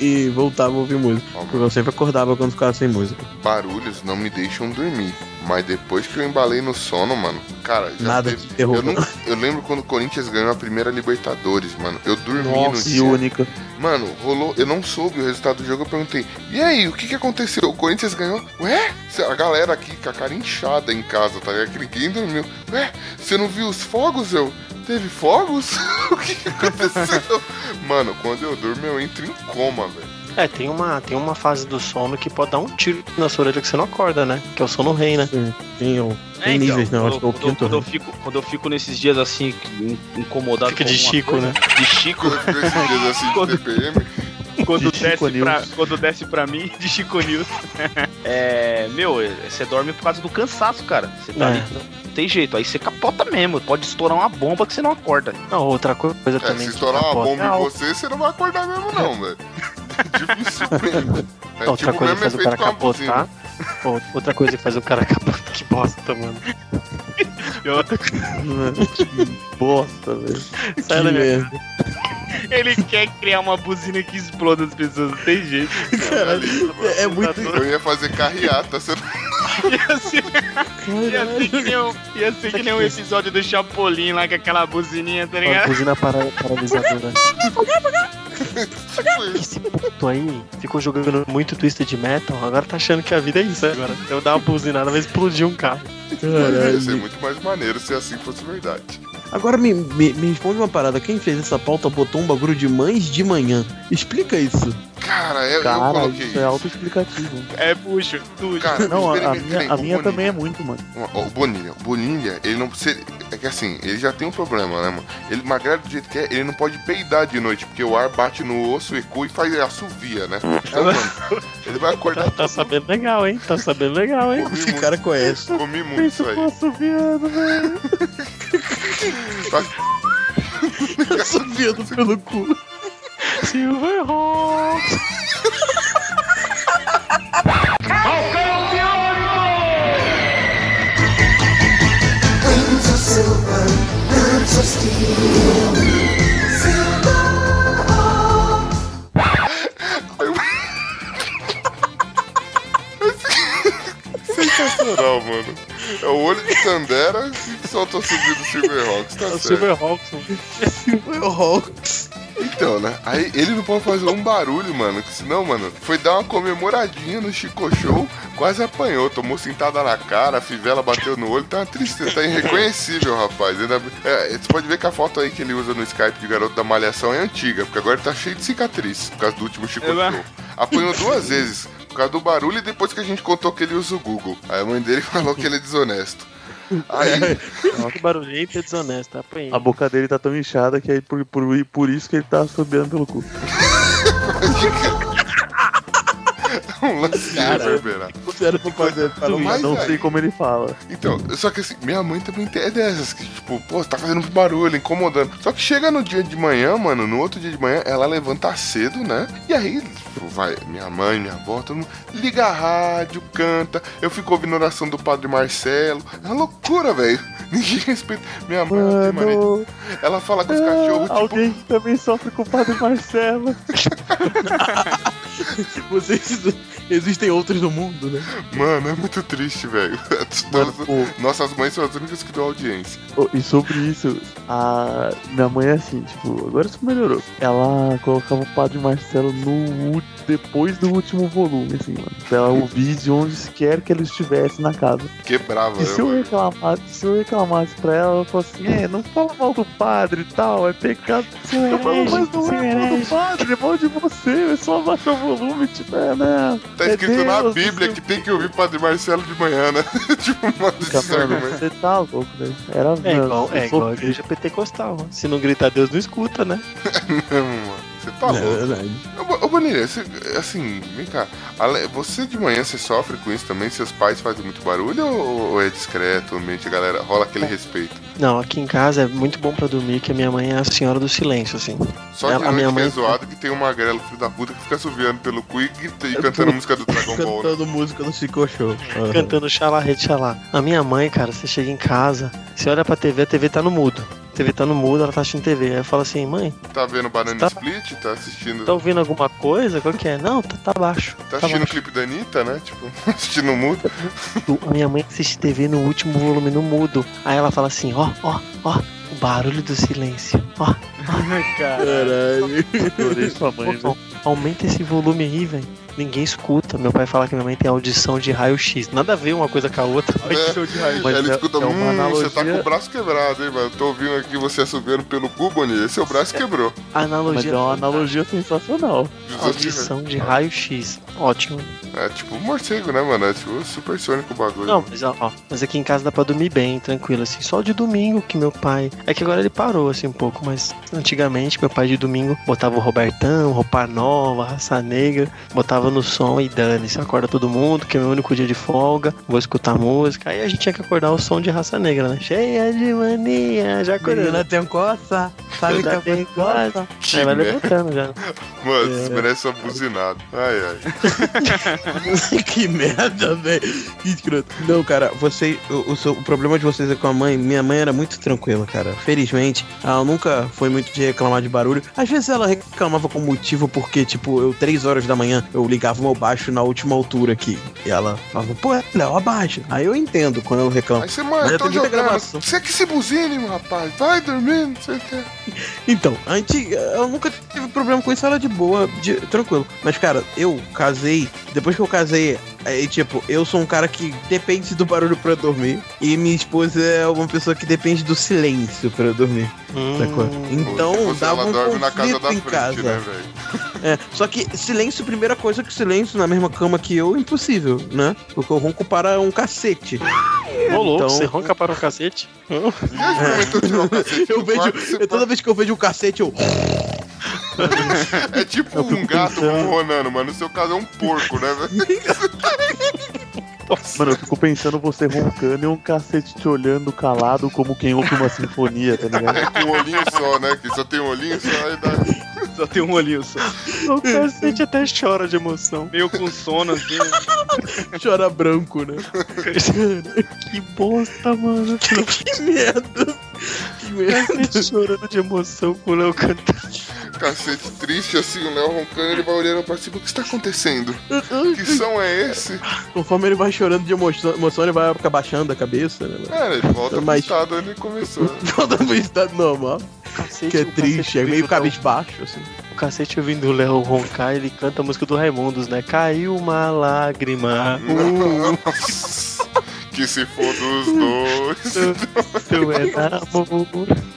e- e voltava a ouvir música. Porque eu sempre acordava quando ficava sem música. Barulhos não me deixam dormir. Mas depois que eu embalei no sono, mano, cara, já Nada teve- te eu, não- eu lembro quando o Corinthians ganhou a primeira Libertadores, mano. Eu dormi Nossa, no dia. única. Mano, rolou. Eu não soube o resultado do jogo. Eu perguntei: E aí, o que que aconteceu? O Corinthians ganhou? Ué? A galera aqui com a cara inchada em casa, tá ligado? Que ninguém dormiu. Ué? Você não viu os fogos? Eu. Teve fogos? o que que aconteceu? Mano, quando eu durmo, eu entro em coma, velho. É, tem uma, tem uma fase do sono que pode dar um tiro na sua orelha que você não acorda, né? Que é o sono rei, né? Sim, tem, o- É, tem então, níveis, né? Eu acho que é o quando, eu- quinto. quando eu né? fico, quando eu fico nesses dias assim, in- incomodado Fica com de Chico, coisa, né? De Chico, Quando eu esses dias assim de Quando- TPM. quando, De Chico desce pra, quando desce pra mim, de Chico News. é, meu, você dorme por causa do cansaço, cara. Você tá É. ali, não tem jeito. Aí você capota mesmo. Pode estourar uma bomba que você não acorda. Não, outra coisa É, também. se estourar uma bomba Não, em você, você não vai acordar mesmo, não, velho. Dificilmente. É outra tipo coisa que faz o cara capotar. Ou- Outra coisa que faz o cara capotar. Que bosta, mano. E outra Bosta, velho. Sai da minha merda. Ele quer criar uma buzina que exploda as pessoas, não tem jeito. Caralho, é, é muito. Eu ia fazer carreata, você Ia ser, ia ser que nem um, ia ser que nem um episódio do Chapolin lá com aquela buzininha, tá Uma ligado? buzina para, paralisadora. Isso. Esse puto aí ficou jogando muito Twisted Metal, agora tá achando que a vida é isso agora. Eu dar uma buzinada, vai explodir um carro. Ia ser muito mais maneiro se assim fosse verdade. Agora me, me, me responde uma parada. Quem fez essa pauta botou um bagulho de mães de manhã. Explica isso. Cara, eu, eu Cara, coloquei isso é autoexplicativo. É, puxa, tudo. Cara, Não, a, minha, a minha também é muito, mano. Ó, O Bonilha, o Bonilha, ele não precisa. É que assim, ele já tem um problema, né, mano? Ele magrelo do jeito que é, ele não pode peidar de noite, porque o ar bate no osso, ecua e faz assovia, né? Então, mano, ele vai acordar. Tá, tá sabendo legal, hein? Tá sabendo legal, hein? Comi Esse muito, cara conhece. comi muito isso aí. assoviando, velho. Subindo pelo cu. Silverhawks! Wings of silver, birds of steel. Sensacional, mano. É o olho de Tandera que solta o subido do Silverhawks, tá É o certo. Silverhawks, mano. Foi o Hawks. Então, né? Aí ele não pode fazer um barulho, mano. Que senão, mano, foi dar uma comemoradinha no Chico Show, quase apanhou, tomou cintada na cara, a fivela bateu no olho, tá uma tristeza, tá irreconhecível, rapaz. Ainda- é, você pode ver que a foto aí que ele usa no Skype de garoto da malhação é antiga, porque agora tá cheio de cicatriz, por causa do último Chico É, Show. Apanhou duas vezes, por causa do barulho e depois que a gente contou que ele usa o Google. Aí a mãe dele falou que ele é desonesto. Aí, Que barulhento e desonesto, apanhei. A boca dele tá tão inchada que aí por, por, por isso que ele tá assobiando pelo cu. um lance Cara. reverberar. Pra fazer. Pra não Mas não aí- sei como ele fala. Então, só que assim, minha mãe também tem é dessas, que tipo, pô, tá fazendo barulho, incomodando. Só que chega no dia de manhã, mano, no outro dia de manhã, ela levanta cedo, né? E aí, tipo, vai, minha mãe, minha avó, todo mundo liga a rádio, canta. Eu fico ouvindo a oração do Padre Marcelo. É uma loucura, velho. Ninguém respeita. Minha mãe, ela, tem Mano, ela fala com os cachorros, tipo, alguém que também sofre com o padre Marcelo. Vocês, existem outros no mundo, né? mano, é muito triste, velho. Nossas mães são as únicas que dão audiência. Oh, E sobre isso, a minha mãe é assim, tipo, agora isso melhorou. Ela colocava o Padre Marcelo no depois do último volume, assim, mano. Pra ela ouvir de onde quer que ele estivesse na casa. Quebrava, E né, se eu mano? reclamasse, se eu reclamasse pra ela, ela falou assim, é, não fala mal do padre e tal, é pecado. Eu falo, mas não é mal do padre, é mal de você, é só abaixar o volume, tipo, é, né? Tá é escrito na Deus, Bíblia você- que tem que ouvir Padre Marcelo de manhã, né? tipo, mano, falando, argumentos. Você tá louco, velho. Era É igual, é igual a igreja pentecostal. Se não gritar, Deus não escuta, né? Mesmo, mano. Você tá É louco. verdade. Ô, Bo- Ô, Bonilha, você- assim, vem cá. Você de manhã, você sofre com isso também? Seus pais fazem muito barulho ou ou é discreto o ambiente, a galera rola aquele respeito? Não, aqui em casa é muito bom pra dormir, que a minha mãe é a senhora do silêncio, assim. Só de a noite minha que é mãe- zoado que tem um magrelo filho da puta que fica subiando pelo cu e, e cantando música do Dragon Ball. né? Cantando música do Chico Show. Aham. Cantando xalá, rede xalá. A minha mãe, cara, você chega em casa, você olha pra TV, a TV tá no mudo. A TV tá no mudo, ela tá assistindo TV. Aí eu falo assim, mãe, Tá vendo Banana Tá- Split? Tá assistindo. tá ouvindo alguma coisa? Qual que é? Não, tá, tá baixo. Tá assistindo o baixo. clipe da Anitta, né? Tipo, assistindo o mudo. A minha mãe assiste TV no último volume no mudo. Aí ela fala assim, ó, ó, ó, o barulho do silêncio. Ó, Caralho. Adorei sua mãe, ó, velho. aumenta esse volume aí, velho. Ninguém escuta. Meu pai fala que minha mãe tem audição de raio-x. Nada a ver uma coisa com a outra. É, Show de raio. Mas ele é- escuta, é uma hum, você tá analogia- com o braço quebrado, hein, mano? Tô ouvindo aqui você assobiando pelo cu, Bonilha. Seu braço quebrou. A Mas analogia é uma analogia sensacional. Outros, audição de raio-x. Ótimo. É tipo um morcego, né, mano? É tipo supersônico o bagulho. Não, mas ó, ó, mas aqui em casa dá pra dormir bem, tranquilo, assim. Só de domingo que meu pai. É que agora ele parou, assim, um pouco, mas antigamente meu pai de domingo botava o Robertão, roupa nova, raça negra, botava no som e dane-se, acorda todo mundo, que é meu único dia de folga, vou escutar música. Aí a gente tinha que acordar o som de raça negra, né? Cheia de mania, já acordando. Menina tem coça, sabe que eu tem tenho coça. Aí vai levantando já. Mano, É. merece uma buzinada. Ai, ai. que merda, velho. Que escroto. Não, cara, você. O, o seu- o problema de vocês é com a mãe. Minha mãe era muito tranquila, cara. Felizmente, ela nunca foi muito de reclamar de barulho. Às vezes ela reclamava com motivo porque, tipo, eu, três horas da manhã, eu ligava o meu baixo na última altura aqui. E ela falava, pô, Léo, abaixa. Aí eu entendo quando ela reclama. Aí você, Mas eu tô muita jogando. gravação. Você que se buzine, meu rapaz. Vai dormindo, não sei o que. Então, a gente, eu nunca tive problema com isso, ela de boa, de- tranquilo. Mas, cara, eu casei, depois que eu casei, aí, tipo, eu sou um cara que depende do barulho pra dormir. E minha esposa é uma pessoa que depende do silêncio pra dormir. sacou? Então, Você, dava ela um dorme na casa conflito da em frente, casa. né, velho? É, só que silêncio, primeira coisa que silêncio na mesma cama que eu, impossível, né? Porque eu ronco para um cacete. Ô, louco, Então- você ronca para um cacete? eu vejo, eu- toda vez que eu vejo um cacete, eu. É tipo um gato ronronando, mano. No seu caso é um porco, né, velho? Mano, eu fico pensando você roncando e um cacete te olhando calado como quem ouve uma sinfonia, tá ligado? É com um olhinho só, né? Que só tem um olhinho só aí dá. Só tem um olhinho só. O cacete até chora de emoção. Meio com sono, assim. né? Chora branco, né? que bosta, mano. Que merda. Que merda. Cacete chorando de emoção com o Léo cantando. Cacete triste assim, o Léo roncando, ele vai olhando pra cima. O que está acontecendo? Que som é esse? Conforme ele vai chorando de emoção, emoção ele vai abaixando a cabeça, né? mano? É, ele volta pro Mas- estado onde ele começou. Volta pro estado normal. Cacete, Que é triste, é meio cabisbaixo, assim. O cacete ouvindo o Léo roncar, ele canta a música do Raimundos, né? Caiu uma lágrima. Uh, Nossa, que se for dos dois. tu é namoro.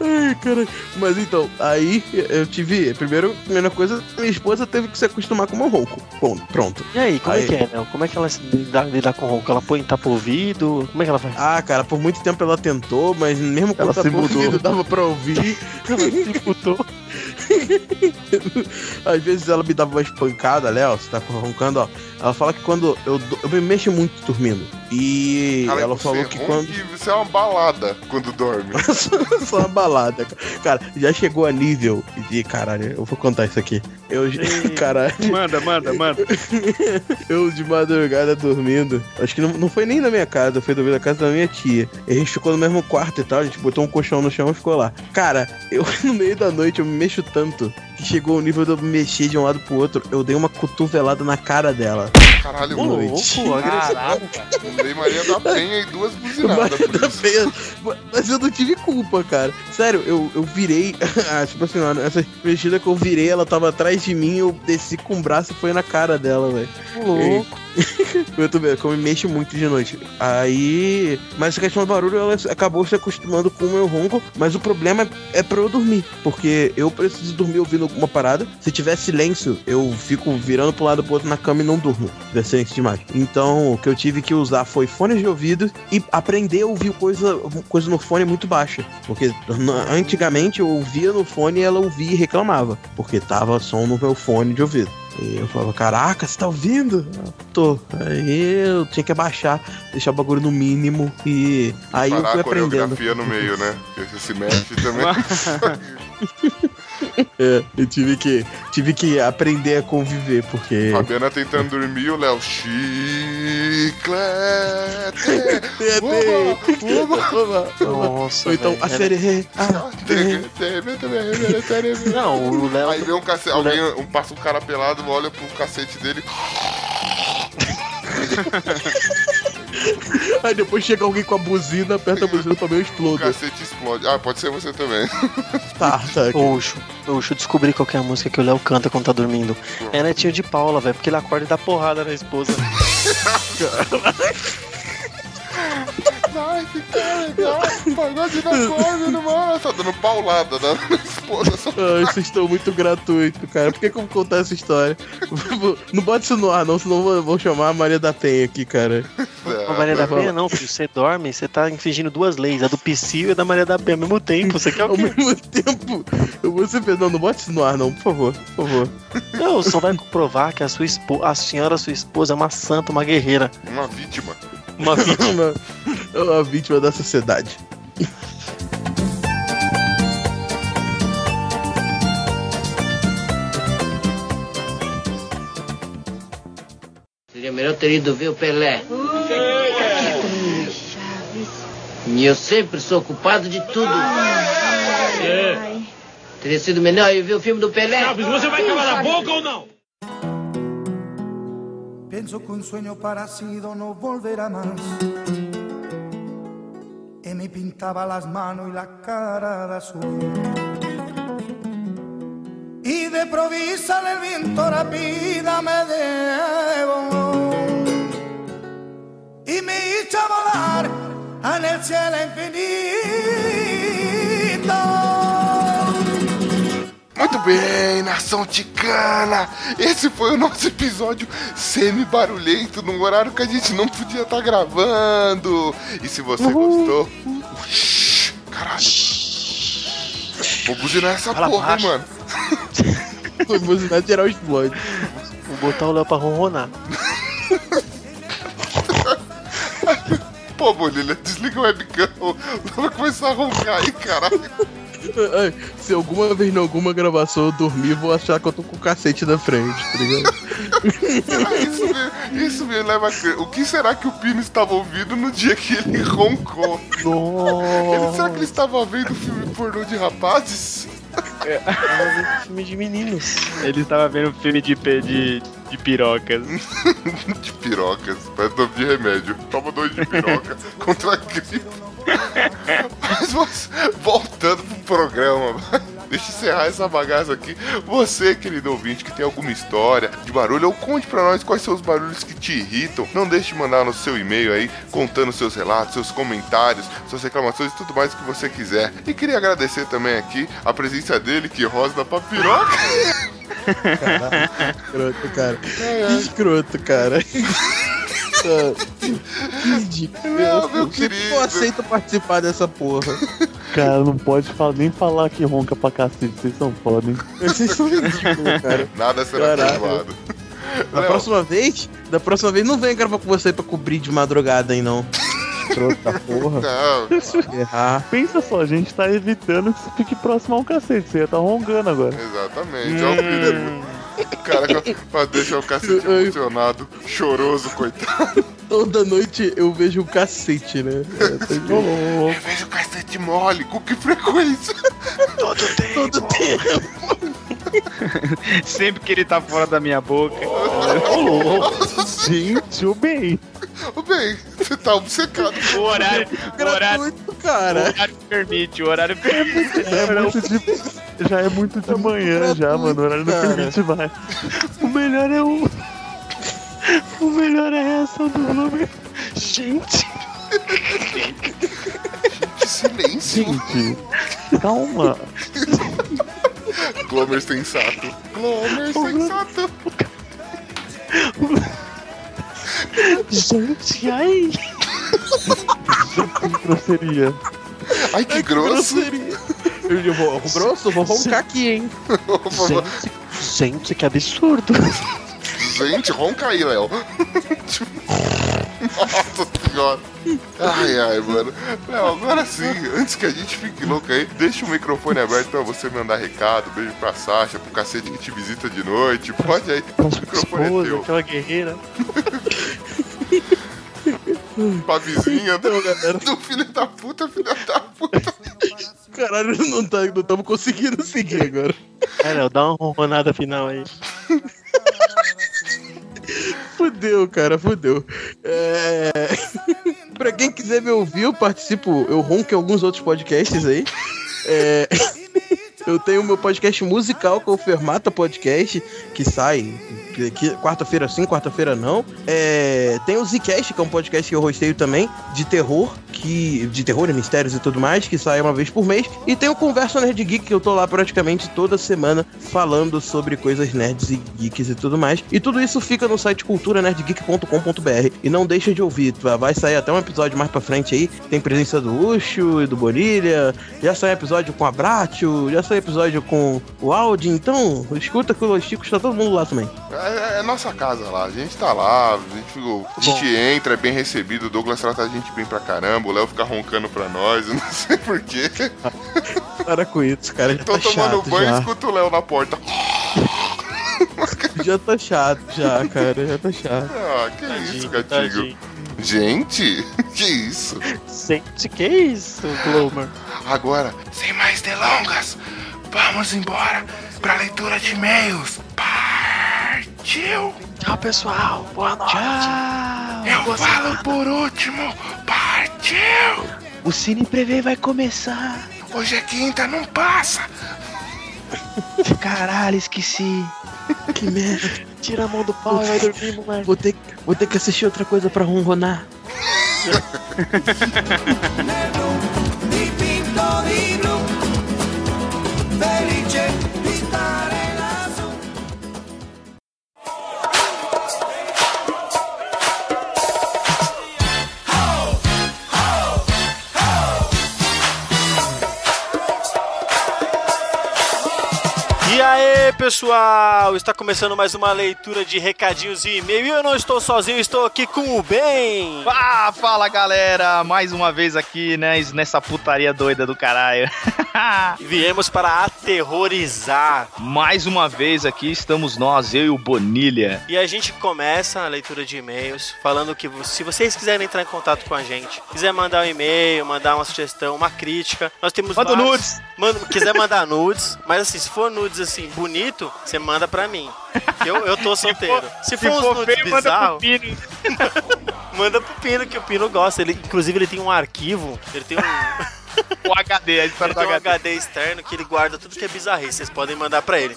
Ai, cara. Mas então, aí eu tive. Primeiro, primeira coisa, minha esposa teve que se acostumar com o meu ronco. Ponto, Pronto. E aí, como Aí. é que é, Léo? Como é que ela se lida com o ronco? Ela põe tapa o ouvido? Como é que ela faz? Ah, cara, por muito tempo ela tentou, mas mesmo quando Ela se tava mudou. ouvindo, dava pra ouvir. Ela se mudou. Às vezes ela me dava uma espancada, Léo, você tá roncando, ó. Ela fala que quando eu, do- eu me mexo muito dormindo. E Cara, ela falou que quando. Você é uma balada quando dorme. Só uma balada. Cara, já chegou a nível de. Caralho, eu vou contar isso aqui. Eu. Caralho. Manda, manda, manda. Eu de madrugada dormindo. Acho que não, não foi nem na minha casa, foi dormir na casa da minha tia. E a gente ficou no mesmo quarto e tal, a gente botou um colchão no chão e ficou lá. Cara, eu no meio da noite eu me mexo tanto que chegou o nível de eu me mexer de um lado pro outro. Eu dei uma cotovelada na cara dela. Caralho, Ô, mano. louco, Caralho. Dei Maria da Penha e duas buzinadas. por Da feia. Mas eu não tive culpa, cara. Sério, eu, eu virei. ah, tipo assim, essa mexida que eu virei, ela tava atrás de mim, eu desci com o braço e foi na cara dela, velho. Louco. Eu que eu me mexo muito de noite. Aí. Mas a questão do barulho, ela acabou se acostumando com o meu ronco. Mas o problema é pra eu dormir. Porque eu preciso dormir ouvindo alguma parada. Se tiver silêncio, eu fico virando pro lado pro outro na cama e não durmo. Se tiver silêncio demais. Então, o que eu tive que usar foi fones de ouvido e aprender a ouvir coisa, coisa no fone muito baixa. Porque antigamente eu ouvia no fone e ela ouvia e reclamava. Porque tava som no meu fone de ouvido. E eu falava, caraca, você tá ouvindo? Ela, Tô. Aí eu tinha que abaixar, deixar o bagulho no mínimo e aí eu Parar fui a aprendendo. coreografia no meio, né? Porque você se mexe também. É, eu tive que, tive que aprender a conviver, porque. Fabiana tentando dormir, o Léo chiclete. Nossa. Ou então, a era- série. Não, o Léo. Aí vem um cacete, alguém um, passa um cara pelado, olha pro cacete dele. Aí depois chega alguém com a buzina, aperta a buzina também eu O cacete explode. Ah, pode ser você também. Tá, tá. Oxo, oxo, eu descobri qual que é a música que o Léo canta quando tá dormindo. É Netinho de Paula, velho, porque ele acorda e dá porrada na esposa. Ai, que cara legal. Pagode da corda, mano. Tá dando paulada na esposa. Só... Ai, vocês estão muito gratuitos, cara. Por que, que eu vou contar essa história? Não bota isso no ar, não, senão vou, vou chamar a Maria da Penha aqui, cara. A Maria da Penha não, filho. Você dorme, você tá infringindo duas leis, a do Psyu e a da Maria da Penha ao mesmo tempo. Você quer Ao o quê? mesmo tempo, eu vou ser. Não, não bota isso no ar, não, por favor, por favor. Não, só vai comprovar que a sua esposa, a senhora, sua esposa, é uma santa, uma guerreira. Uma vítima. Uma vítima. É uma vítima da sociedade. melhor ter ido ver o Pelé. E eu sempre sou culpado de tudo. Teria sido melhor eu ver o filme do Pelé. Chaves, você vai calar a boca ou não? Pienso que un sueño parecido no volverá más. Y me pintaba las manos y la cara de azul. Y de provisa el viento rápida me debo. Y me hizo volar en el cielo infinito. Muito bem, nação ticana! Esse foi o nosso episódio semi-barulhento, num horário que a gente não podia estar gravando. E se você gostou. Shhh, Caralho! Vou buzinar essa Fala porra, baixo. mano. Foi buzinar geral explode. Vou botar o Léo pra ronronar. Pô, Bonilha, desliga o webcam. Vai começar a roncar aí, caralho. Ai, Se alguma vez em alguma gravação eu dormir, vou achar que eu tô com o cacete na frente, tá ligado? Isso me, isso me leva a crer. O que será que o Pino estava ouvindo no dia que ele roncou? Ele, será que ele estava vendo filme pornô de rapazes? filme de meninos. Ele estava vendo filme de, pe- de, de pirocas. de pirocas, parece nome de remédio. Toma dois de piroca contra a gripe. Mas, voltando pro programa, deixa eu encerrar essa bagaça aqui. Você, querido ouvinte, que tem alguma história de barulho, ou conte pra nós quais são os barulhos que te irritam. Não deixe de mandar no seu e-mail aí, contando seus relatos, seus comentários, suas reclamações e tudo mais que você quiser. E queria agradecer também aqui a presença dele, que rosa pra piroca. Escroto, cara. Que escroto, cara. Que ridículo. Meu, meu Eu querido. não aceito participar dessa porra. Cara, não pode falar, nem falar que ronca pra cacete, vocês são foda, hein? Vocês são ridículos, cara. Nada será perdoado. Da Léo. próxima vez, da próxima vez, não venha gravar com você pra cobrir de madrugada aí, não. Da porra. Não, Errar. Pensa só, a gente tá evitando que você fique próximo ao cacete, você ia tá rongando agora. Exatamente, é o cara pra deixar o cacete emocionado, choroso, coitado. Toda noite eu vejo o cacete, né? É, tá louco. Eu vejo o cacete mole, com que frequência? Todo tempo. Todo tempo. Sempre que ele tá fora da minha boca. Gente, o bem. Ô bem, você tá obcecado. O horário, o horário, Gratuito, o cara. horário permite, o horário permite. É muito de, já é muito de manhã já, mano. O horário não cara. permite mais. O melhor é o. O melhor é a reação do Glomer. Gente, Que silêncio. gente, calma. Glomer sensato. Glomer sensato. Gente, ai. Que grosseria. Ai, que grosso. Grosseria. Eu vou, grosso, vou roncar aqui, hein? Gente, gente, que absurdo. Gente, ronca aí, Léo. Nossa senhora. Ai, ai, mano. Léo, agora sim, antes que a gente fique louco aí, deixa o microfone aberto pra você mandar recado. Beijo pra Sasha, pro cacete que te visita de noite. Pode aí, o microfone é Esposa, teu. aquela guerreira. Pra vizinha do, Então, galera. do filho da puta, filho da puta. Caralho, não tá, não estamos conseguindo seguir agora. É, Léo, dá uma ronronada final aí. Fudeu, cara, fudeu. É... pra quem quiser me ouvir, eu participo, eu ronco em alguns outros podcasts aí. É... Eu tenho o meu podcast musical, é o Fermata Podcast, que sai quarta-feira sim, quarta-feira não. É... Tem o Zcast, que é um podcast que eu rosteio também, de terror, que de terror e mistérios e tudo mais, que sai uma vez por mês. E tem o Conversa Nerd Geek, que eu tô lá praticamente toda semana falando sobre coisas nerds e geeks e tudo mais. E tudo isso fica no site culturanerdgeek.com.br. E não deixa de ouvir, tá? vai sair até um episódio mais pra frente aí. Tem presença do Ucho e do Bonilha. Já saiu episódio com a Bratio, já saiu episódio com o Audi. Então, escuta que o Los Chicos tá todo mundo lá também. É, é nossa casa lá, a gente tá lá, a gente, a gente entra, é bem recebido, o Douglas trata a gente bem pra caramba, o Léo fica roncando pra nós, eu não sei porquê. Para com isso, cara. Já Tô tá tomando chato banho e escuto o Léo na porta. Já tá chato, já, cara. Já tá chato. Ah, que isso, gatinho. tadinho. Gente, que isso? Gente, que isso, Glomer? Agora, sem mais delongas, vamos embora pra leitura de e-mails. Partiu! Tchau, pessoal. Boa noite. Eu falo por último. Partiu! O Cine Prevê vai começar. Hoje é quinta, não passa. Caralho, esqueci. Que merda. Tira a mão do pau e vai dormir, moleque. Vou ter, vou ter que assistir outra coisa pra ronronar. E aí, pessoal! Está começando mais uma leitura de recadinhos e e-mail. E eu não estou sozinho, estou aqui com o Ben. Ah, fala galera! Mais uma vez aqui, né? Nessa putaria doida do caralho. Viemos para aterrorizar. Mais uma vez aqui estamos nós, eu e o Bonilha. E a gente começa a leitura de e-mails falando que se vocês quiserem entrar em contato com a gente, quiser mandar um e-mail, mandar uma sugestão, uma crítica, nós temos Manda vários- nudes. Manda, quiser mandar nudes, mas assim, se for nudes assim, bonito, você manda pra mim. Eu, eu tô solteiro. Se for, uns nudes feio, manda pro bizarros, Pino. manda pro Pino, que o Pino gosta. Ele, inclusive, ele tem um arquivo, ele tem um. O HD, a história Ele do tem um HD. HD externo que ele guarda tudo que é bizarrice, vocês podem mandar pra ele.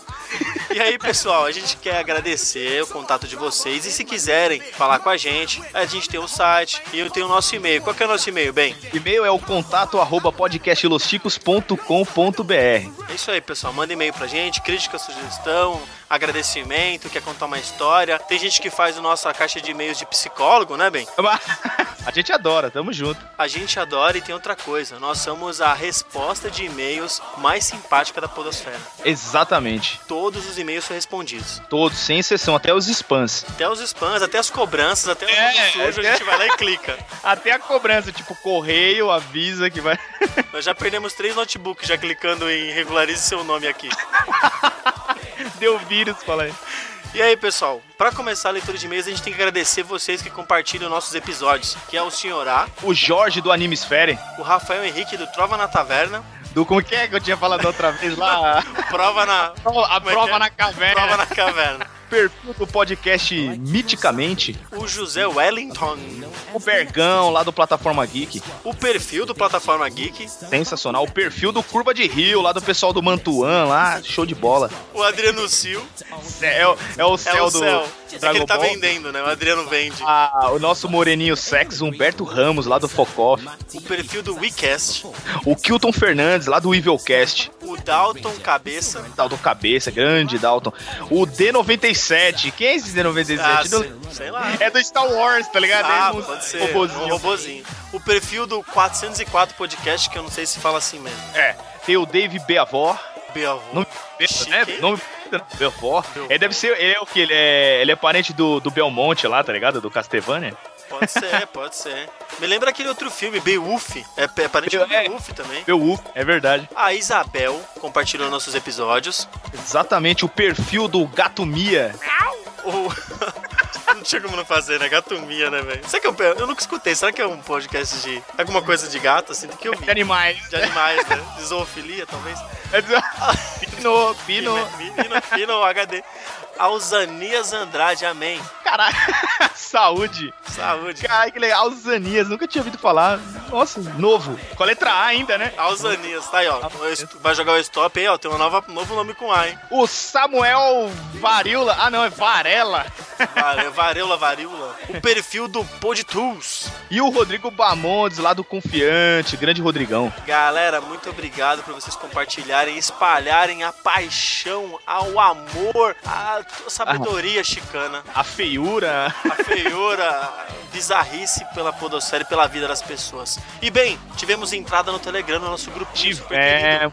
E aí, pessoal, a gente quer agradecer o contato de vocês e se quiserem falar com a gente, a gente tem o site e eu tenho o nosso e-mail. Qual que é o nosso e-mail, bem? E-mail é o contato arroba podcastlosticos.com.br. É isso aí, pessoal. Manda e-mail pra gente, crítica, sugestão, agradecimento, quer contar uma história. Tem gente que faz a nossa caixa de e-mails de psicólogo, né, bem? A gente adora, tamo junto. A gente adora e tem outra coisa. Nós somos a resposta de e-mails mais simpática da podosfera. Exatamente. Todos os e-mails são respondidos. Todos, sem exceção, até os spams. Até os spams, até as cobranças, até o É, nome sujo, até- a gente vai lá e clica. Até a cobrança, tipo, correio avisa que vai. Nós já perdemos três notebooks já clicando em regularize seu nome aqui. Deu vírus, fala aí. E aí, pessoal, pra começar a leitura de e-mails, a gente tem que agradecer vocês que compartilham nossos episódios, que é o Senhor A, O Jorge do Animesfere. o Rafael Henrique do Trova na Taverna, Do como que é que eu tinha falado outra vez lá? Prova na... A é prova é? na caverna. Prova na Caverna. Perfil do podcast Miticamente. O José Wellington, O Bergão lá do Plataforma Geek. o perfil do Plataforma Geek, Sensacional. O perfil do Curva de Rio, lá do pessoal do Mantuan, lá. Show de bola. o Adriano Sil, É, é o- é o é céu o do céu. É que ele tá Ball. vendendo, né? O Adriano vende. Ah, o nosso moreninho sex, Humberto Ramos, lá do Focoff. O perfil do WeCast, O Kilton Fernandes, lá do Evilcast. o Dalton Cabeça, Dalton Cabeça, grande Dalton. O D97. Quem é esse D97? Ah, Não- sei, sei lá. É do Star Wars, tá ligado? Ah, é um pode ser. robozinho. Um robozinho. O perfil do 404 podcast, que eu não sei se fala assim mesmo. É. Tem o Dave Beavor. Beavor. Nome, Chique, né? Nome Beavor. Ele deve ser. Ele é o que? Ele é, ele é parente do, do Belmonte lá, tá ligado? Do Castlevania. Pode ser, pode ser. Me lembra aquele outro filme, Beowulf. É, é parente do É. Beowulf também. Beowulf, é verdade. A Isabel compartilhou nossos episódios. Exatamente o perfil do Gato Mia. Não tinha como não fazer, né? Gatomia, né, velho? Será que é um... Eu nunca escutei. Será que é um podcast de... Alguma coisa de gato, assim? Tem que ouvir. De animais. De animais, né? De zoofilia, talvez. Pino, Pino. Pino, Pino HD. Alzanias Andrade, amém. Caralho. Saúde. Saúde. Caralho, que legal. Alzanias, nunca tinha ouvido falar. Nossa, novo. Com a letra A ainda, né? Alzanias, tá aí, ó. Vai jogar o stop aí, ó. Tem um novo nome com A, hein? O Samuel Varíola. Ah, não, é Varela. Vare- Varela, varíola. O perfil do Pod Tools. E o Rodrigo Bamondes, lá do Confiante. Grande Rodrigão. Galera, muito obrigado por vocês compartilharem e espalharem a paixão, ao amor, a sabedoria chicana, A feiura. a feiura bizarrice pela podosfera e pela vida das pessoas. E bem, tivemos entrada no Telegram, no nosso grupo. É,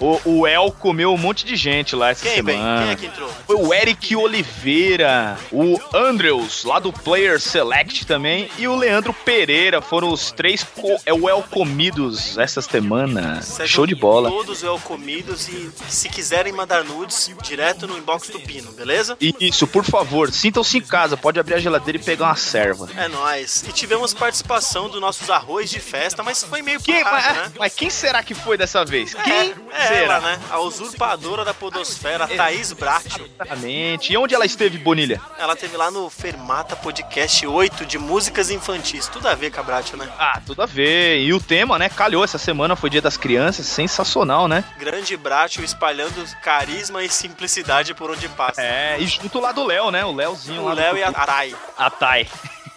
o, o El comeu um monte de gente lá essa Quem, semana. bem? Quem é que entrou? Foi o Eric Oliveira, o Andrews, lá do Player Select também, e o Leandro Pereira. Foram os três co é o El comidos essa semana. Sejam Show de bola. Todos well comidos e se quiserem mandar nudes, direto no inbox do Pino, beleza? Isso, por favor, sintam-se em casa. Pode abrir a geladeira e pegar uma serva. É nóis. E tivemos participação dos nossos arroz de festa, mas foi meio porrada, mas, né? mas quem será que foi dessa vez? Quem É será? ela, né? A usurpadora da podosfera, a Thaís Bratio. Exatamente. E onde ela esteve, Bonilha? Ela teve lá no Fermata Podcast 8 de músicas infantis. Tudo a ver com a Bratio, né? Ah, tudo a ver. E o tema, né? Calhou essa semana, foi Dia das Crianças. Sensacional, né? Grande Bratio espalhando carisma e simplicidade por onde passa. É, e junto lá do Léo, né? O Léozinho O lá Léo e a. Thay. A Thay.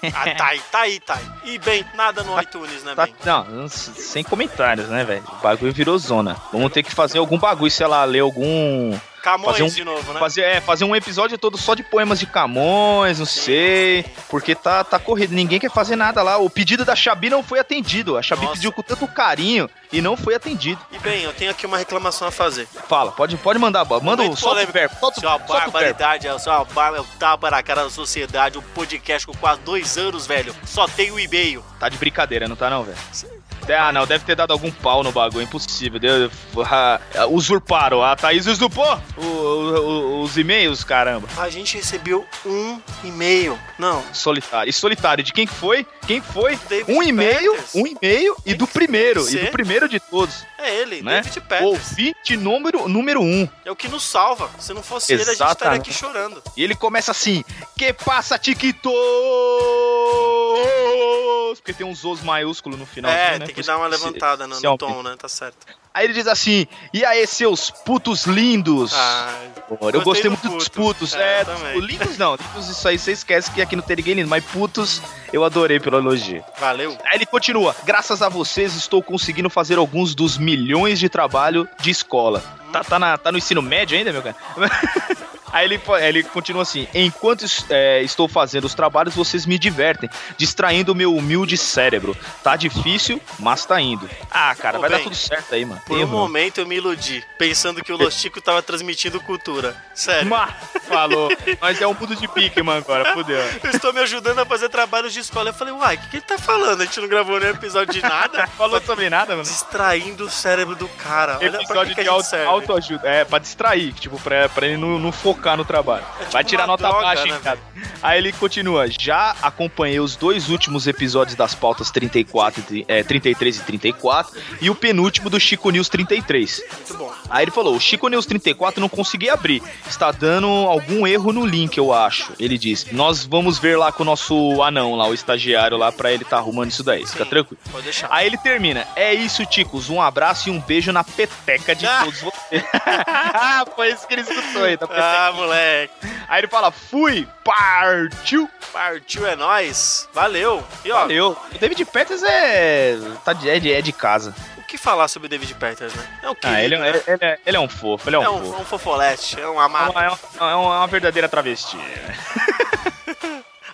A Thay, tá aí, Thay. E bem, nada no iTunes, né, Tá- bem? não, sem comentários, né, velho? O bagulho virou zona. Vamos ter que fazer algum bagulho, sei lá, ler algum. Camões fazer um, de novo, né? Fazer, é, fazer um episódio todo só de poemas de Camões, não sei. Porque tá, tá corrido, ninguém quer fazer nada lá. O pedido da Xabi não foi atendido. A Xabi Nossa. pediu com tanto carinho e não foi atendido. E bem, eu tenho aqui uma reclamação a fazer. Fala, pode, pode mandar, manda o Momento solta o verbo. Solta, Isso é uma o barbaridade, é só uma bar... é o tapa na cara da sociedade, um podcast com quase dois anos, velho. Só tem o e-mail. Tá de brincadeira, não tá não, velho? Ah, não, deve ter dado algum pau no bagulho, impossível. Deu, ah, usurparam, a Thaís usurpou o- o- os e-mails, caramba. A gente recebeu um e-mail. Não, Solitário. E solitário, de quem que foi? Quem foi? David Um e-mail, um e-mail e do primeiro, e do primeiro de todos, é ele, né? David Peters. Ouvinte número, número um. É o que nos salva. Se não fosse ele, a gente estaria Exatamente. aqui chorando. E ele começa assim, que passa, Tiquitos? Porque tem uns os maiúsculos no final. é, né? Tem que dar uma levantada no, no tom, né? Tá certo. Aí ele diz assim, e aí, seus putos lindos? Ai, Pô, eu gostei do muito dos puto. putos. É, É, tipo, lindos não. Lindos, isso aí você esquece que aqui não tem ninguém lindo. Mas putos, eu adorei pelo elogio. valeu. Aí ele continua. Graças a vocês, estou conseguindo fazer alguns dos milhões de trabalho de escola. Tá, tá, na- tá no ensino médio ainda, meu cara? Aí ele, ele continua assim: Enquanto é, estou fazendo os trabalhos, vocês me divertem, distraindo o meu humilde cérebro. Tá difícil, mas tá indo. Ah, cara, Ô, vai dar bem, tudo certo aí, mano. Por um não. momento eu me iludi, pensando que o Lostico tava transmitindo cultura. Sério. Mas, falou. Mas é um puto de pique, mano, agora, fudeu. Eu estou me ajudando a fazer trabalhos de escola. Eu falei, uai, o que, que ele tá falando? A gente não gravou nenhum episódio de nada. Falou sobre nada, mano. Distraindo o cérebro do cara. Olha Episódio que de gente auto, autoajuda. É, pra distrair, tipo, pra, pra ele não, não focar no trabalho. Vai tirar nota droga, baixa, né. Aí ele continua. Já acompanhei os dois últimos episódios das pautas 34, e tri- é, 33 e 34 e o penúltimo do Chico News 33. Muito bom. Aí ele falou: o Chico News 34 não consegui abrir. Está dando algum erro no link, eu acho. Ele disse: Nós vamos ver lá com o nosso anão lá, o estagiário lá, pra ele tá arrumando isso daí. Fica Sim, tranquilo. Pode deixar. Aí ele termina. É isso, Ticos. Um abraço e um beijo na peteca de Ah. todos vocês. ah, foi isso que ele escutou aí. da Ah, moleque. Aí ele fala: fui, partiu. Partiu é nóis. Valeu. E ó, Valeu. O David Peters é. Tá de, é, de, é de casa. o que falar sobre o David Peters, né? É o que? Ah, ele, é- ele, é, ele é um fofo, ele é um, é um, fofo. um fofolete, é um É amado. uma, é uma- é uma verdadeira travesti.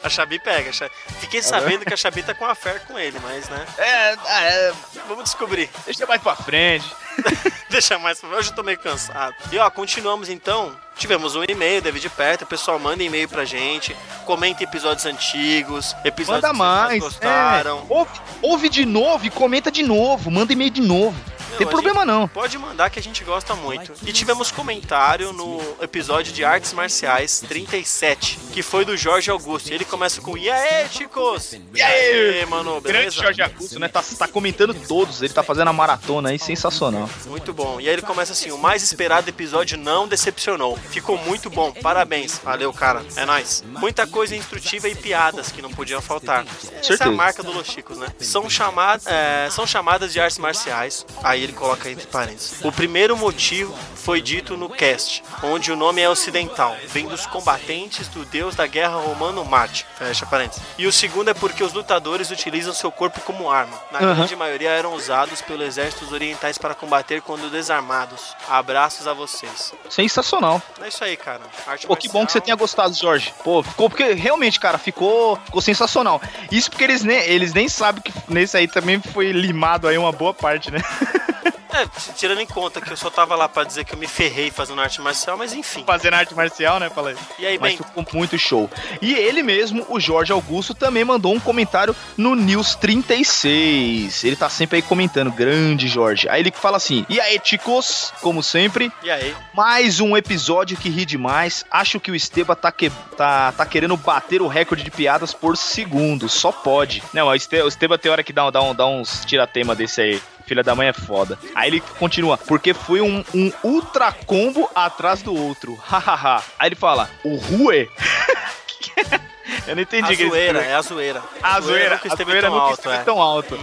A Xabi pega. a Xabi- Fiquei sabendo que a Xabi tá com a fé com ele, mas, né? É, ah, é, Vamos descobrir. deixa mais pra frente. Deixa mais pra Hoje eu tô meio cansado. E ó, continuamos então. Tivemos um e-mail, David Peters. O pessoal manda e-mail pra gente. Comenta episódios antigos. Episódios Manda que vocês mais. gostaram. é. ouve, ouve de novo e comenta de novo. Manda e-mail de novo. Meu, Tem problema não. Pode mandar que a gente gosta muito. E tivemos comentário no episódio de Artes Marciais 37, que foi do Jorge Augusto. E ele começa com: E aí, chicos? E aí? mano, Grande beleza? Jorge Augusto, né? Tá, tá comentando todos. Ele tá fazendo a maratona aí, sensacional. Muito bom. E aí ele começa assim: o mais esperado episódio não decepcionou. Ficou muito bom. Parabéns. Valeu, cara. É nóis. Muita coisa instrutiva e piadas que não podiam faltar. Essa é a marca do Los Chicos, né? São, chamad é, são chamadas de artes marciais. Aí ele coloca entre parênteses. O primeiro motivo foi dito no cast, onde o nome é ocidental, vem dos combatentes do deus da guerra romano Marte. Fecha parênteses. E o segundo é porque os lutadores utilizam seu corpo como arma. Na Aham. grande maioria eram usados pelos exércitos orientais para combater quando desarmados. Abraços a vocês. Sensacional. É isso aí, cara. Arte Pô, que bom que você tenha gostado, Jorge. Pô, ficou porque realmente, cara, ficou, ficou sensacional. Isso porque eles nem, eles nem sabem que nesse aí também foi limado aí uma boa parte, né? É, tirando em conta que eu só tava lá pra dizer que eu me ferrei fazendo arte marcial, mas enfim. Fazendo arte marcial, né? Falei. E aí, Mas bem, ficou muito show. E ele mesmo, o Jorge Augusto, também mandou um comentário no News 36. Ele tá sempre aí comentando, grande Jorge. Aí ele fala assim: E aí, ticos, como sempre, e aí? mais um episódio que ri demais. Acho que o Esteba tá, que... tá, tá querendo bater o recorde de piadas por segundo. Só pode. Não, o Este- o Esteba tem hora que dá, dá, um- dá uns tiratema desse aí. Filha da mãe é foda. Aí ele continua, porque foi um, um ultra combo atrás do outro. Hahaha. Aí ele fala, o Rue. Eu não entendi a zoeira, é a zoeira. A zoeira, nunca a esteve zoeira tão nunca alto, esteve é. tão alto.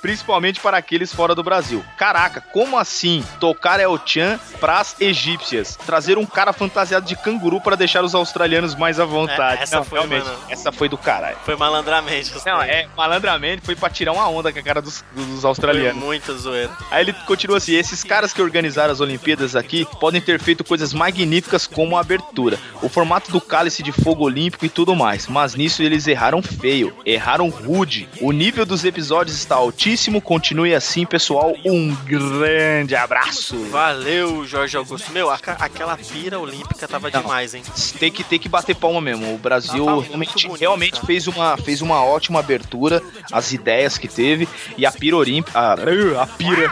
Principalmente para aqueles fora do Brasil. Caraca, como assim tocar El Chan pras egípcias? Trazer um cara fantasiado de canguru para deixar os australianos mais à vontade. É, essa Não, foi, realmente, mano. essa foi do caralho. Foi malandramente. Não, é, malandramente foi pra tirar uma onda com a cara dos, dos Foi australianos. muita zoeira. Aí ele continua assim: esses caras que organizaram as Olimpíadas aqui podem ter feito coisas magníficas como a abertura, o formato do cálice de fogo olímpico e tudo mais, mas nisso eles erraram feio, erraram rude. O nível dos episódios está altíssimo, continue assim, pessoal. Um grande abraço. Valeu, Jorge Augusto. Meu, aquela pira olímpica tava Não. demais, hein? Tem que, tem que bater palma mesmo. O Brasil Tava realmente, bonito, realmente cara. fez, uma, fez uma ótima abertura, as ideias que teve, e a pira olímpica. A, a pira.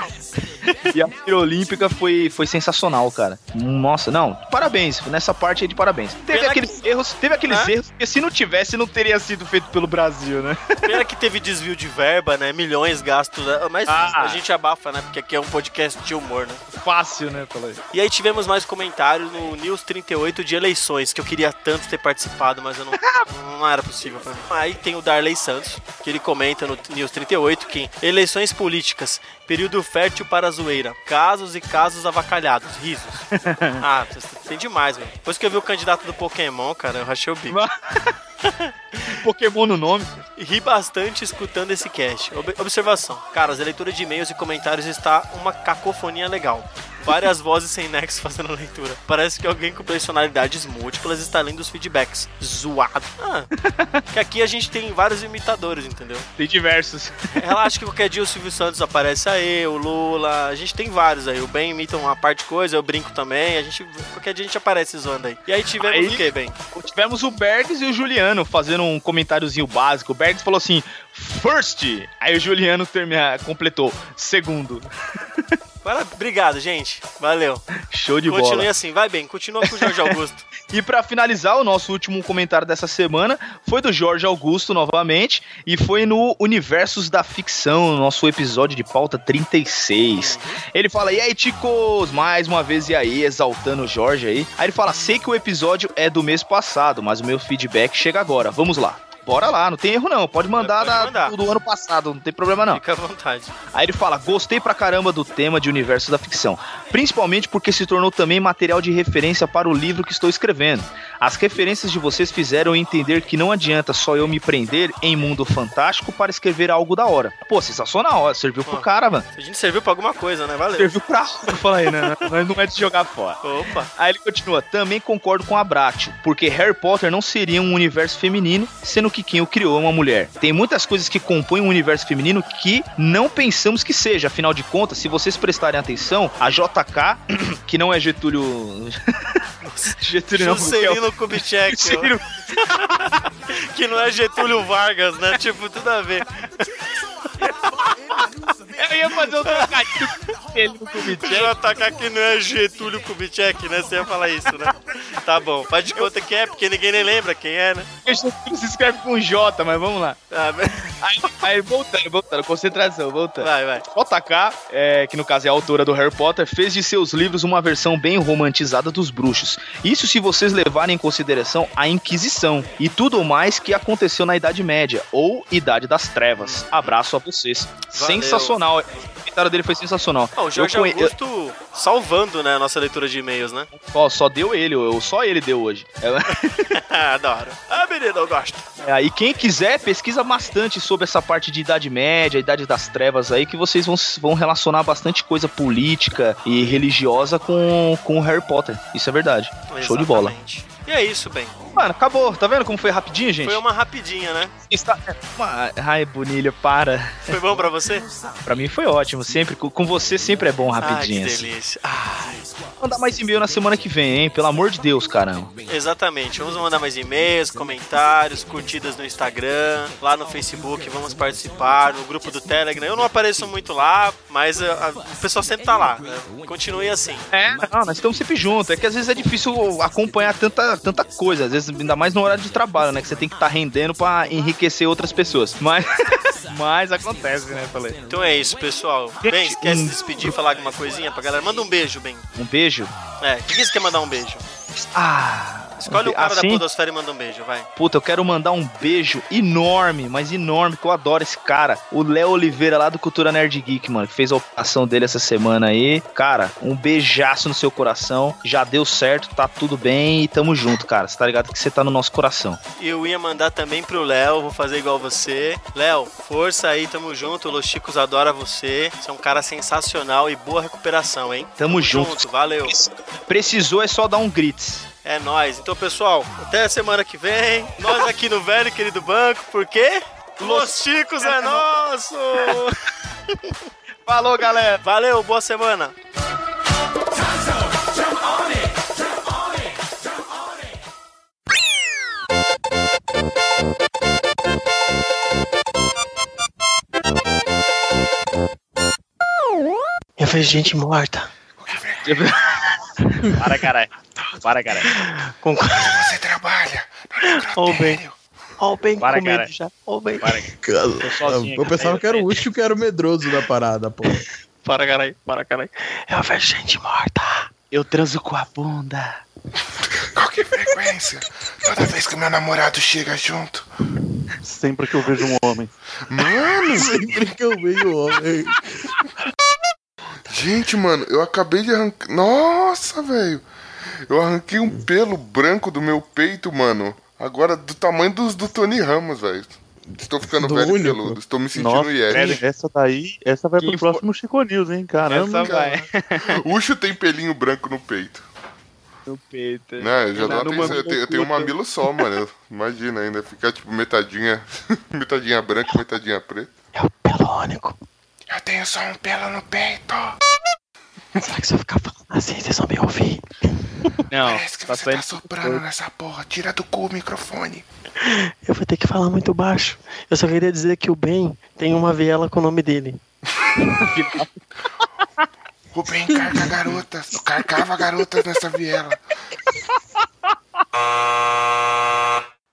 E a pira olímpica foi, foi sensacional, cara. Nossa, não, parabéns. Nessa parte aí de parabéns. Teve Pena aqueles erros, teve aqueles erros, porque se não tivesse, não teria sido feito pelo Brasil, né? Pena que teve desvio de verba, né? Milhões gastos, né? mas Ah. a gente abafa, né? Porque aqui é um podcast de humor, né? Fácil, né? Falei. E aí tivemos mais comentários no News 38 de eleições, que eu queria tanto ter participado, mas eu não, não era possível pra mim. Aí tem o Darley Santos, que ele comenta no News 38 que eleições políticas, período fértil para a zoeira, casos e casos avacalhados, risos. Ah, tem demais, velho. Depois que eu vi o candidato do Pokémon, cara, eu rachei o bico. Pokémon no nome. Ri bastante escutando esse cast. Ob- observação. Cara, as leituras de e-mails e comentários está uma cacofonia legal. Várias vozes sem nexo fazendo a leitura. Parece que alguém com personalidades múltiplas está lendo os feedbacks. Zoado. Ah, que aqui a gente tem vários imitadores, entendeu? Tem diversos. Relaxa que qualquer dia o Silvio Santos aparece aí, o Lula. A gente tem vários aí. O Ben imita uma parte de coisa, eu brinco também. A gente, qualquer dia a gente aparece zoando aí. E aí tivemos Aí- o que, Ben? Tivemos o Bergs e o Juliano fazendo um comentáriozinho básico. O Bergs falou assim: First! Aí o Juliano termina, completou, segundo. Para- Obrigado, gente. Valeu. Show de Continue bola. assim, vai bem. Continua com o Jorge Augusto. E pra finalizar, o nosso último comentário dessa semana foi do Jorge Augusto novamente e foi no Universos da Ficção, no nosso episódio de pauta 36. Ele fala: "E aí, ticos, mais uma vez e aí, exaltando o Jorge aí". Aí ele fala: "Sei que o episódio é do mês passado, mas o meu feedback chega agora. Vamos lá". Bora lá, não tem erro não. Pode mandar, Pode da- mandar. do, ano passado, não tem problema não. Fica à vontade. Aí ele fala: gostei pra caramba do tema de universo da ficção, principalmente porque se tornou também material de referência para o livro que estou escrevendo. As referências de vocês fizeram entender que não adianta só eu me prender em mundo fantástico para escrever algo da hora. Pô, sensacional, serviu pro Pô. cara, mano. A gente serviu pra alguma coisa, né? Valeu. Serviu pra fala aí, né? Mas não é de jogar fora. Opa. Aí ele continua, também concordo com a Bratio, porque Harry Potter não seria um universo feminino, sendo que quem o criou é uma mulher. Tem muitas coisas que compõem um universo feminino que não pensamos que seja, afinal de contas, se vocês prestarem atenção, a JK, que não é Getúlio... Getúlio não, porque é o- Juscelino Kubitschek. Juscelino- que não é Getúlio Vargas, né? Tipo, tudo a ver. Eu ia fazer um trocadilho com ele no Kubitschek. JK que não é Getúlio Kubitschek, né? Você ia falar isso, né? Tá bom. Faz de conta que é, porque ninguém nem lembra quem é, né? Getúlio se escreve com J, mas vamos lá. Ah, Aí, aí voltando, voltando, concentração, voltando. vai, vai. JK, é, que no caso é a autora do Harry Potter, fez de seus livros uma versão bem romantizada dos bruxos. Isso se vocês levarem em consideração a Inquisição e tudo mais que aconteceu na Idade Média ou Idade das Trevas. Abraço a vocês. Valeu. Sensacional. Comentário dele foi sensacional. Ah, o Jorge eu Augusto salvando, né, a nossa leitura de e-mails, né? Ó, só deu ele, eu, só ele deu hoje. Da hora. Ah, menino, eu gosto. É, e quem quiser, pesquisa bastante sobre essa parte de Idade Média, Idade das Trevas aí, que vocês vão, vão relacionar bastante coisa política e religiosa com, com o Harry Potter. Isso é verdade. Show de bola. E é isso, bem. Mano, acabou. Tá vendo como foi rapidinho, gente? Foi uma rapidinha, né? Está... Uma- Ai, Bonilha, para. Foi bom pra você? Pra mim foi ótimo. Sempre, com você sempre é bom rapidinho. Ai, que assim. delícia. Ai, Mandar mais e-mail na semana que vem, hein? Pelo amor de Deus, caramba. exatamente. Vamos mandar mais e-mails, comentários, curtidas no Instagram, lá no Facebook, vamos participar, no grupo do Telegram. Eu não apareço muito lá, mas a- a- o pessoal sempre tá lá. né? Continue assim. É, não, nós estamos sempre juntos. É que às vezes é difícil acompanhar tanta, tanta coisa. Às vezes, ainda mais no horário de trabalho, né? Que você tem que estar rendendo pra enriquecer outras pessoas. Mas, mas acontece, né? Falei. Então é isso, pessoal. Bem, quer se despedir, falar alguma coisinha pra galera? Manda um beijo, bem. Um beijo. É, quem você quer mandar um beijo? Ah. Escolhe o cara da assim? Podosfera e manda um beijo, vai. Puta, eu quero mandar um beijo enorme, mas enorme, que eu adoro esse cara. O Léo Oliveira lá do Cultura Nerd Geek, mano, que fez a operação dele essa semana aí. Cara, um beijaço no seu coração. Já deu certo, tá tudo bem e tamo junto, cara. Você tá ligado que você tá no nosso coração. Eu ia mandar também pro Léo, vou fazer igual você. Léo, força aí, tamo junto. O Los Chicos adora você. Você é um cara sensacional e boa recuperação, hein? Tamo junto. valeu. Precisou é só dar um grits. É nóis. Então, pessoal, até a semana que vem. Nós aqui no Velho e Querido Banco, por quê? Los Chicos é nosso! Falou, galera. Valeu, boa semana. Eu vejo gente morta. Para, caralho. Para, caralho. Com... Você trabalha. O bem. Ó o bem Para, com já. Ó o bem. sozinho eu pensava velho. que era o Ucho que era o medroso da parada, pô. Para, caralho. Para, caralho. Eu vejo gente morta. Eu transo com a bunda. Qual que é a frequência? Toda vez que meu namorado chega junto. Sempre que eu vejo um homem. Mano! Sempre que eu vejo o homem. Gente, mano, eu acabei de arrancar. Nossa, velho! Eu arranquei um pelo branco do meu peito, mano. Agora do tamanho dos do Tony Ramos, velho. Estou ficando Do velho e único. peludo. Estou me sentindo Nossa, Yeti. essa daí, essa vai pro Quem próximo Chico News, hein? Caramba. Essa vai. Ucho tem pelinho branco no peito. No peito. Né, eu já Tá no atenção. Eu tenho, eu tenho um mamilo só, mano. Imagina ainda. Ficar tipo metadinha. metadinha branca, metadinha preta. Pelônico. Eu tenho só um pelo no peito. Será que se eu ficar falando assim, vocês vão me ouvir? Não, Parece que tá você tá soprando nessa porra. Tira do cu o microfone. Eu vou ter que falar muito baixo. Eu só queria dizer que o Ben tem uma viela com o nome dele. o Ben carca garotas. Eu carcava garotas nessa viela.